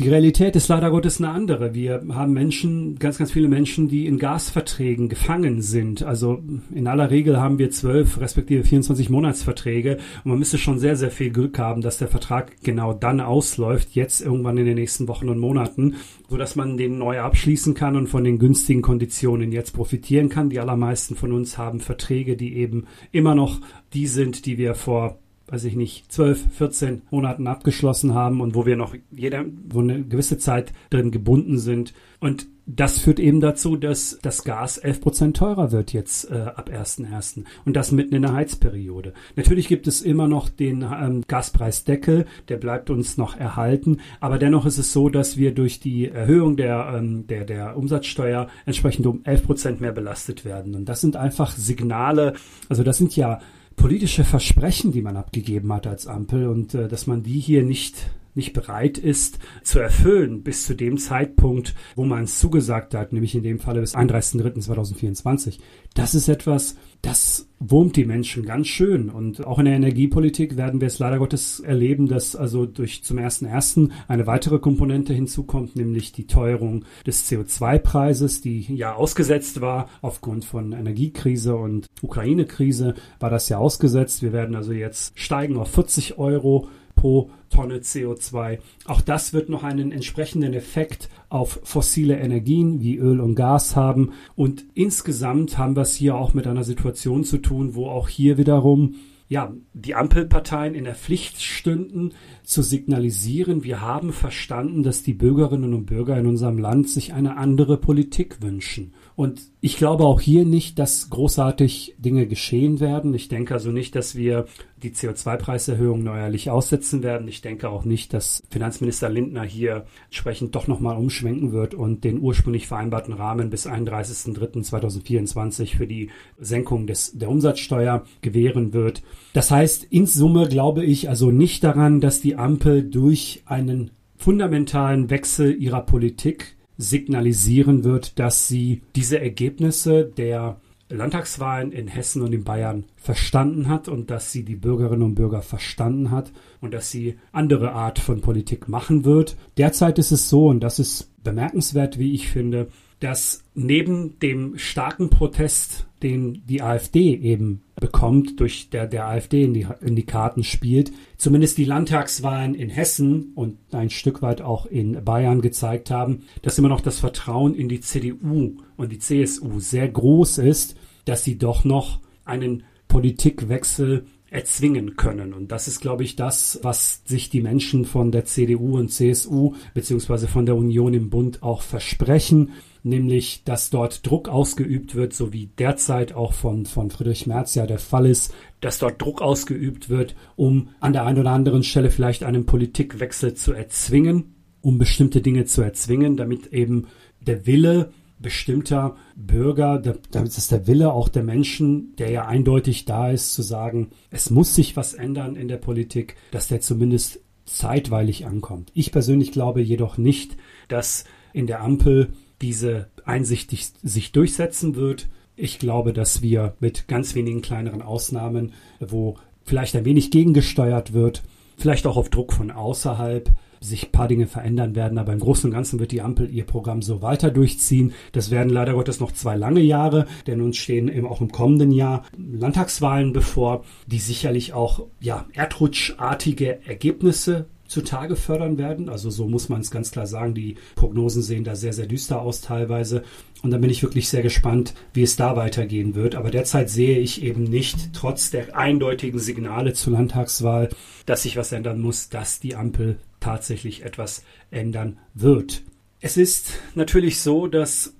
Die Realität ist leider Gottes eine andere. Wir haben Menschen, ganz, ganz viele Menschen, die in Gasverträgen gefangen sind. Also in aller Regel haben wir zwölf respektive 24 Monatsverträge und man müsste schon sehr, sehr viel Glück haben, dass der Vertrag genau dann ausläuft, jetzt irgendwann in den nächsten Wochen und Monaten, so dass man den neu abschließen kann und von den günstigen Konditionen jetzt profitieren kann. Die allermeisten von uns haben Verträge, die eben immer noch die sind, die wir vor weiß ich nicht, 12, 14 Monaten abgeschlossen haben und wo wir noch jeder, wo eine gewisse Zeit drin gebunden sind. Und das führt eben dazu, dass das Gas 11 Prozent teurer wird jetzt äh, ab 1.1. Und das mitten in der Heizperiode. Natürlich gibt es immer noch den ähm, Gaspreisdeckel, der bleibt uns noch erhalten. Aber dennoch ist es so, dass wir durch die Erhöhung der, ähm, der, der Umsatzsteuer entsprechend um 11 Prozent mehr belastet werden. Und das sind einfach Signale, also das sind ja politische Versprechen, die man abgegeben hat als Ampel und äh, dass man die hier nicht nicht bereit ist zu erfüllen bis zu dem Zeitpunkt, wo man es zugesagt hat, nämlich in dem Falle bis 31.03.2024. Das ist etwas, das wurmt die Menschen ganz schön. Und auch in der Energiepolitik werden wir es leider Gottes erleben, dass also durch zum ersten ersten eine weitere Komponente hinzukommt, nämlich die Teuerung des CO2-Preises, die ja ausgesetzt war aufgrund von Energiekrise und Ukraine-Krise war das ja ausgesetzt. Wir werden also jetzt steigen auf 40 Euro pro Tonne CO2. Auch das wird noch einen entsprechenden Effekt auf fossile Energien wie Öl und Gas haben. Und insgesamt haben wir es hier auch mit einer Situation zu tun, wo auch hier wiederum ja, die Ampelparteien in der Pflicht stünden, zu signalisieren, wir haben verstanden, dass die Bürgerinnen und Bürger in unserem Land sich eine andere Politik wünschen. Und ich glaube auch hier nicht, dass großartig Dinge geschehen werden. Ich denke also nicht, dass wir die CO2-Preiserhöhung neuerlich aussetzen werden. Ich denke auch nicht, dass Finanzminister Lindner hier entsprechend doch nochmal umschwenken wird und den ursprünglich vereinbarten Rahmen bis 31.03.2024 für die Senkung des, der Umsatzsteuer gewähren wird. Das heißt, in Summe glaube ich also nicht daran, dass die Ampel durch einen fundamentalen Wechsel ihrer Politik signalisieren wird, dass sie diese Ergebnisse der Landtagswahlen in Hessen und in Bayern verstanden hat und dass sie die Bürgerinnen und Bürger verstanden hat und dass sie andere Art von Politik machen wird. Derzeit ist es so, und das ist bemerkenswert, wie ich finde, dass neben dem starken Protest, den die AfD eben bekommt, durch der der AfD in die, in die Karten spielt, zumindest die Landtagswahlen in Hessen und ein Stück weit auch in Bayern gezeigt haben, dass immer noch das Vertrauen in die CDU und die CSU sehr groß ist, dass sie doch noch einen Politikwechsel erzwingen können. Und das ist, glaube ich, das, was sich die Menschen von der CDU und CSU beziehungsweise von der Union im Bund auch versprechen, nämlich, dass dort Druck ausgeübt wird, so wie derzeit auch von, von Friedrich Merz ja der Fall ist, dass dort Druck ausgeübt wird, um an der einen oder anderen Stelle vielleicht einen Politikwechsel zu erzwingen, um bestimmte Dinge zu erzwingen, damit eben der Wille bestimmter Bürger, das ist der Wille auch der Menschen, der ja eindeutig da ist, zu sagen, es muss sich was ändern in der Politik, dass der zumindest zeitweilig ankommt. Ich persönlich glaube jedoch nicht, dass in der Ampel diese Einsicht sich durchsetzen wird. Ich glaube, dass wir mit ganz wenigen kleineren Ausnahmen, wo vielleicht ein wenig gegengesteuert wird, vielleicht auch auf Druck von außerhalb, sich ein paar Dinge verändern werden, aber im Großen und Ganzen wird die Ampel ihr Programm so weiter durchziehen. Das werden leider Gottes noch zwei lange Jahre, denn uns stehen eben auch im kommenden Jahr Landtagswahlen bevor, die sicherlich auch ja, erdrutschartige Ergebnisse zutage fördern werden. Also so muss man es ganz klar sagen. Die Prognosen sehen da sehr, sehr düster aus teilweise. Und da bin ich wirklich sehr gespannt, wie es da weitergehen wird. Aber derzeit sehe ich eben nicht, trotz der eindeutigen Signale zur Landtagswahl, dass sich was ändern muss, dass die Ampel tatsächlich etwas ändern wird. Es ist natürlich so, dass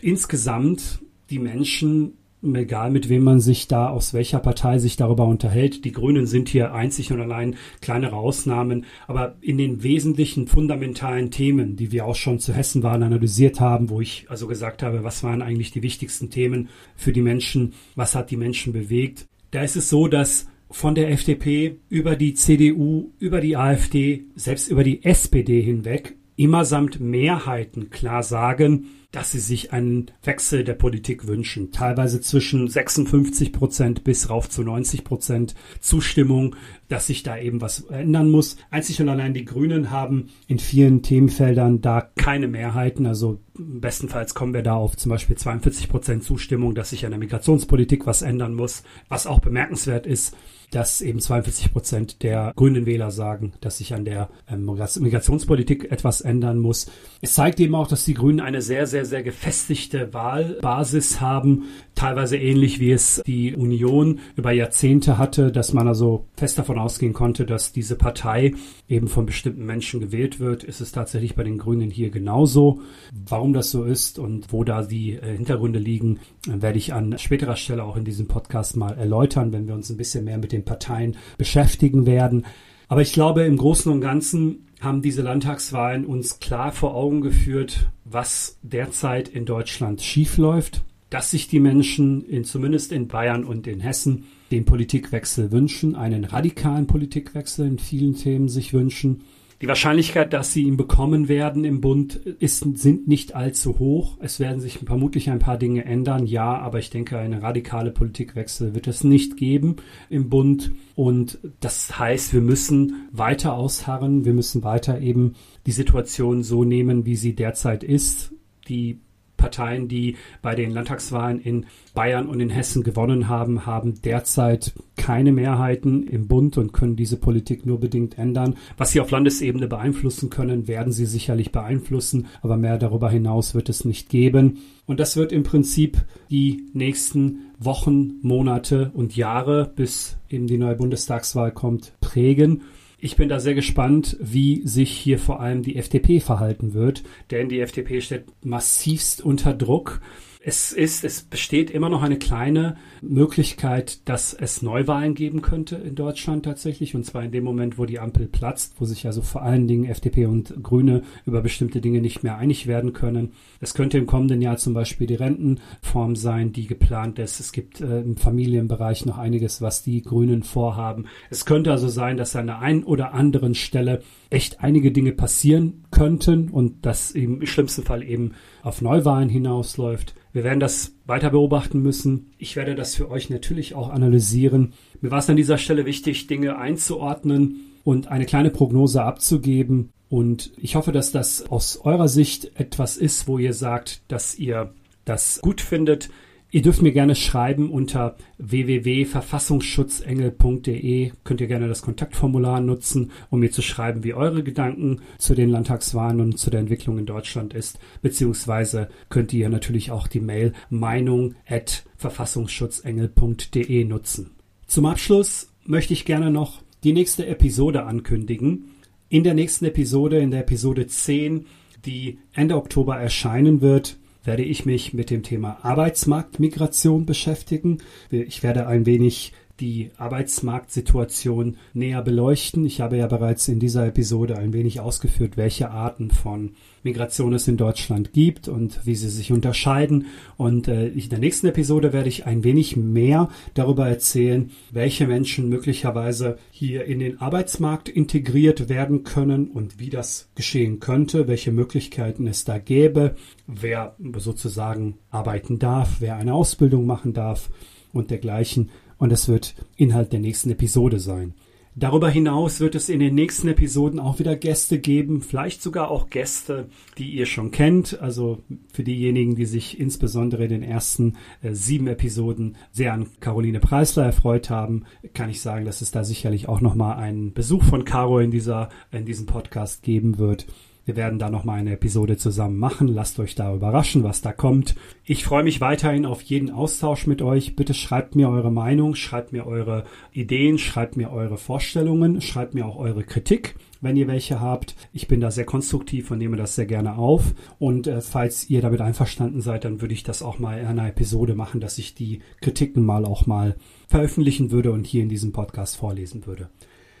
insgesamt die Menschen egal mit wem man sich da, aus welcher Partei sich darüber unterhält. Die Grünen sind hier einzig und allein kleinere Ausnahmen. Aber in den wesentlichen fundamentalen Themen, die wir auch schon zu Hessen waren, analysiert haben, wo ich also gesagt habe, was waren eigentlich die wichtigsten Themen für die Menschen, was hat die Menschen bewegt, da ist es so, dass von der FDP über die CDU, über die AfD, selbst über die SPD hinweg immer samt Mehrheiten klar sagen, dass sie sich einen Wechsel der Politik wünschen. Teilweise zwischen 56 Prozent bis rauf zu 90 Prozent Zustimmung, dass sich da eben was ändern muss. Einzig und allein die Grünen haben in vielen Themenfeldern da keine Mehrheiten. Also bestenfalls kommen wir da auf zum Beispiel 42 Prozent Zustimmung, dass sich an der Migrationspolitik was ändern muss. Was auch bemerkenswert ist, dass eben 42 Prozent der grünen Wähler sagen, dass sich an der ähm, Migrationspolitik etwas ändern muss. Es zeigt eben auch, dass die Grünen eine sehr, sehr, sehr gefestigte Wahlbasis haben, teilweise ähnlich wie es die Union über Jahrzehnte hatte, dass man also fest davon ausgehen konnte, dass diese Partei eben von bestimmten Menschen gewählt wird. Ist es tatsächlich bei den Grünen hier genauso. Warum das so ist und wo da die äh, Hintergründe liegen, werde ich an späterer Stelle auch in diesem Podcast mal erläutern, wenn wir uns ein bisschen mehr mit den Parteien beschäftigen werden. Aber ich glaube, im Großen und Ganzen haben diese Landtagswahlen uns klar vor Augen geführt, was derzeit in Deutschland schiefläuft, dass sich die Menschen in, zumindest in Bayern und in Hessen den Politikwechsel wünschen, einen radikalen Politikwechsel in vielen Themen sich wünschen die Wahrscheinlichkeit, dass sie ihn bekommen werden im Bund, ist, sind nicht allzu hoch. Es werden sich vermutlich ein paar Dinge ändern, ja, aber ich denke, eine radikale Politikwechsel wird es nicht geben im Bund. Und das heißt, wir müssen weiter ausharren, wir müssen weiter eben die Situation so nehmen, wie sie derzeit ist. Die Parteien, die bei den Landtagswahlen in Bayern und in Hessen gewonnen haben, haben derzeit keine Mehrheiten im Bund und können diese Politik nur bedingt ändern. Was sie auf Landesebene beeinflussen können, werden sie sicherlich beeinflussen, aber mehr darüber hinaus wird es nicht geben. Und das wird im Prinzip die nächsten Wochen, Monate und Jahre, bis eben die neue Bundestagswahl kommt, prägen. Ich bin da sehr gespannt, wie sich hier vor allem die FDP verhalten wird, denn die FDP steht massivst unter Druck. Es ist, es besteht immer noch eine kleine Möglichkeit, dass es Neuwahlen geben könnte in Deutschland tatsächlich. Und zwar in dem Moment, wo die Ampel platzt, wo sich also vor allen Dingen FDP und Grüne über bestimmte Dinge nicht mehr einig werden können. Es könnte im kommenden Jahr zum Beispiel die Rentenform sein, die geplant ist. Es gibt äh, im Familienbereich noch einiges, was die Grünen vorhaben. Es könnte also sein, dass an der einen oder anderen Stelle echt einige Dinge passieren könnten und das im schlimmsten Fall eben auf Neuwahlen hinausläuft. Wir werden das weiter beobachten müssen. Ich werde das für euch natürlich auch analysieren. Mir war es an dieser Stelle wichtig, Dinge einzuordnen und eine kleine Prognose abzugeben. Und ich hoffe, dass das aus eurer Sicht etwas ist, wo ihr sagt, dass ihr das gut findet. Ihr dürft mir gerne schreiben unter www.verfassungsschutzengel.de. Könnt ihr gerne das Kontaktformular nutzen, um mir zu schreiben, wie eure Gedanken zu den Landtagswahlen und zu der Entwicklung in Deutschland ist. Beziehungsweise könnt ihr natürlich auch die Mail meinung at verfassungsschutzengel.de nutzen. Zum Abschluss möchte ich gerne noch die nächste Episode ankündigen. In der nächsten Episode, in der Episode 10, die Ende Oktober erscheinen wird, werde ich mich mit dem Thema Arbeitsmarktmigration beschäftigen. Ich werde ein wenig die Arbeitsmarktsituation näher beleuchten. Ich habe ja bereits in dieser Episode ein wenig ausgeführt, welche Arten von Migration es in Deutschland gibt und wie sie sich unterscheiden. Und äh, in der nächsten Episode werde ich ein wenig mehr darüber erzählen, welche Menschen möglicherweise hier in den Arbeitsmarkt integriert werden können und wie das geschehen könnte, welche Möglichkeiten es da gäbe, wer sozusagen arbeiten darf, wer eine Ausbildung machen darf und dergleichen und es wird Inhalt der nächsten Episode sein. Darüber hinaus wird es in den nächsten Episoden auch wieder Gäste geben, vielleicht sogar auch Gäste, die ihr schon kennt. Also für diejenigen, die sich insbesondere in den ersten äh, sieben Episoden sehr an Caroline Preisler erfreut haben, kann ich sagen, dass es da sicherlich auch nochmal einen Besuch von Caro in dieser, in diesem Podcast geben wird. Wir werden da nochmal eine Episode zusammen machen. Lasst euch da überraschen, was da kommt. Ich freue mich weiterhin auf jeden Austausch mit euch. Bitte schreibt mir eure Meinung, schreibt mir eure Ideen, schreibt mir eure Vorstellungen, schreibt mir auch eure Kritik wenn ihr welche habt. Ich bin da sehr konstruktiv und nehme das sehr gerne auf. Und äh, falls ihr damit einverstanden seid, dann würde ich das auch mal in einer Episode machen, dass ich die Kritiken mal auch mal veröffentlichen würde und hier in diesem Podcast vorlesen würde.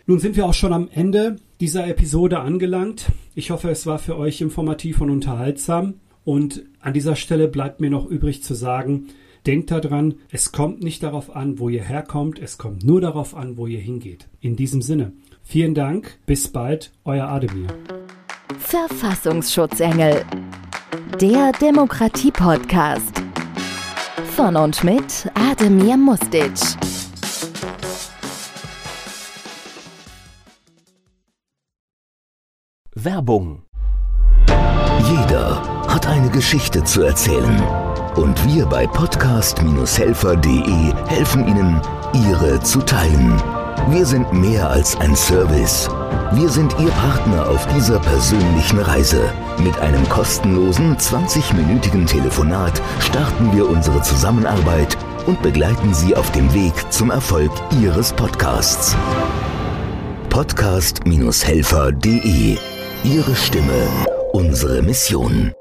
Nun sind wir auch schon am Ende dieser Episode angelangt. Ich hoffe, es war für euch informativ und unterhaltsam. Und an dieser Stelle bleibt mir noch übrig zu sagen, denkt daran, es kommt nicht darauf an, wo ihr herkommt, es kommt nur darauf an, wo ihr hingeht. In diesem Sinne, vielen Dank, bis bald, euer Ademir. Verfassungsschutzengel, der Demokratie-Podcast. Von und mit Ademir Mustic. Werbung. Jeder hat eine Geschichte zu erzählen. Und wir bei podcast-helfer.de helfen Ihnen, Ihre zu teilen. Wir sind mehr als ein Service. Wir sind Ihr Partner auf dieser persönlichen Reise. Mit einem kostenlosen 20-minütigen Telefonat starten wir unsere Zusammenarbeit und begleiten Sie auf dem Weg zum Erfolg Ihres Podcasts. Podcast-helfer.de Ihre Stimme, unsere Mission.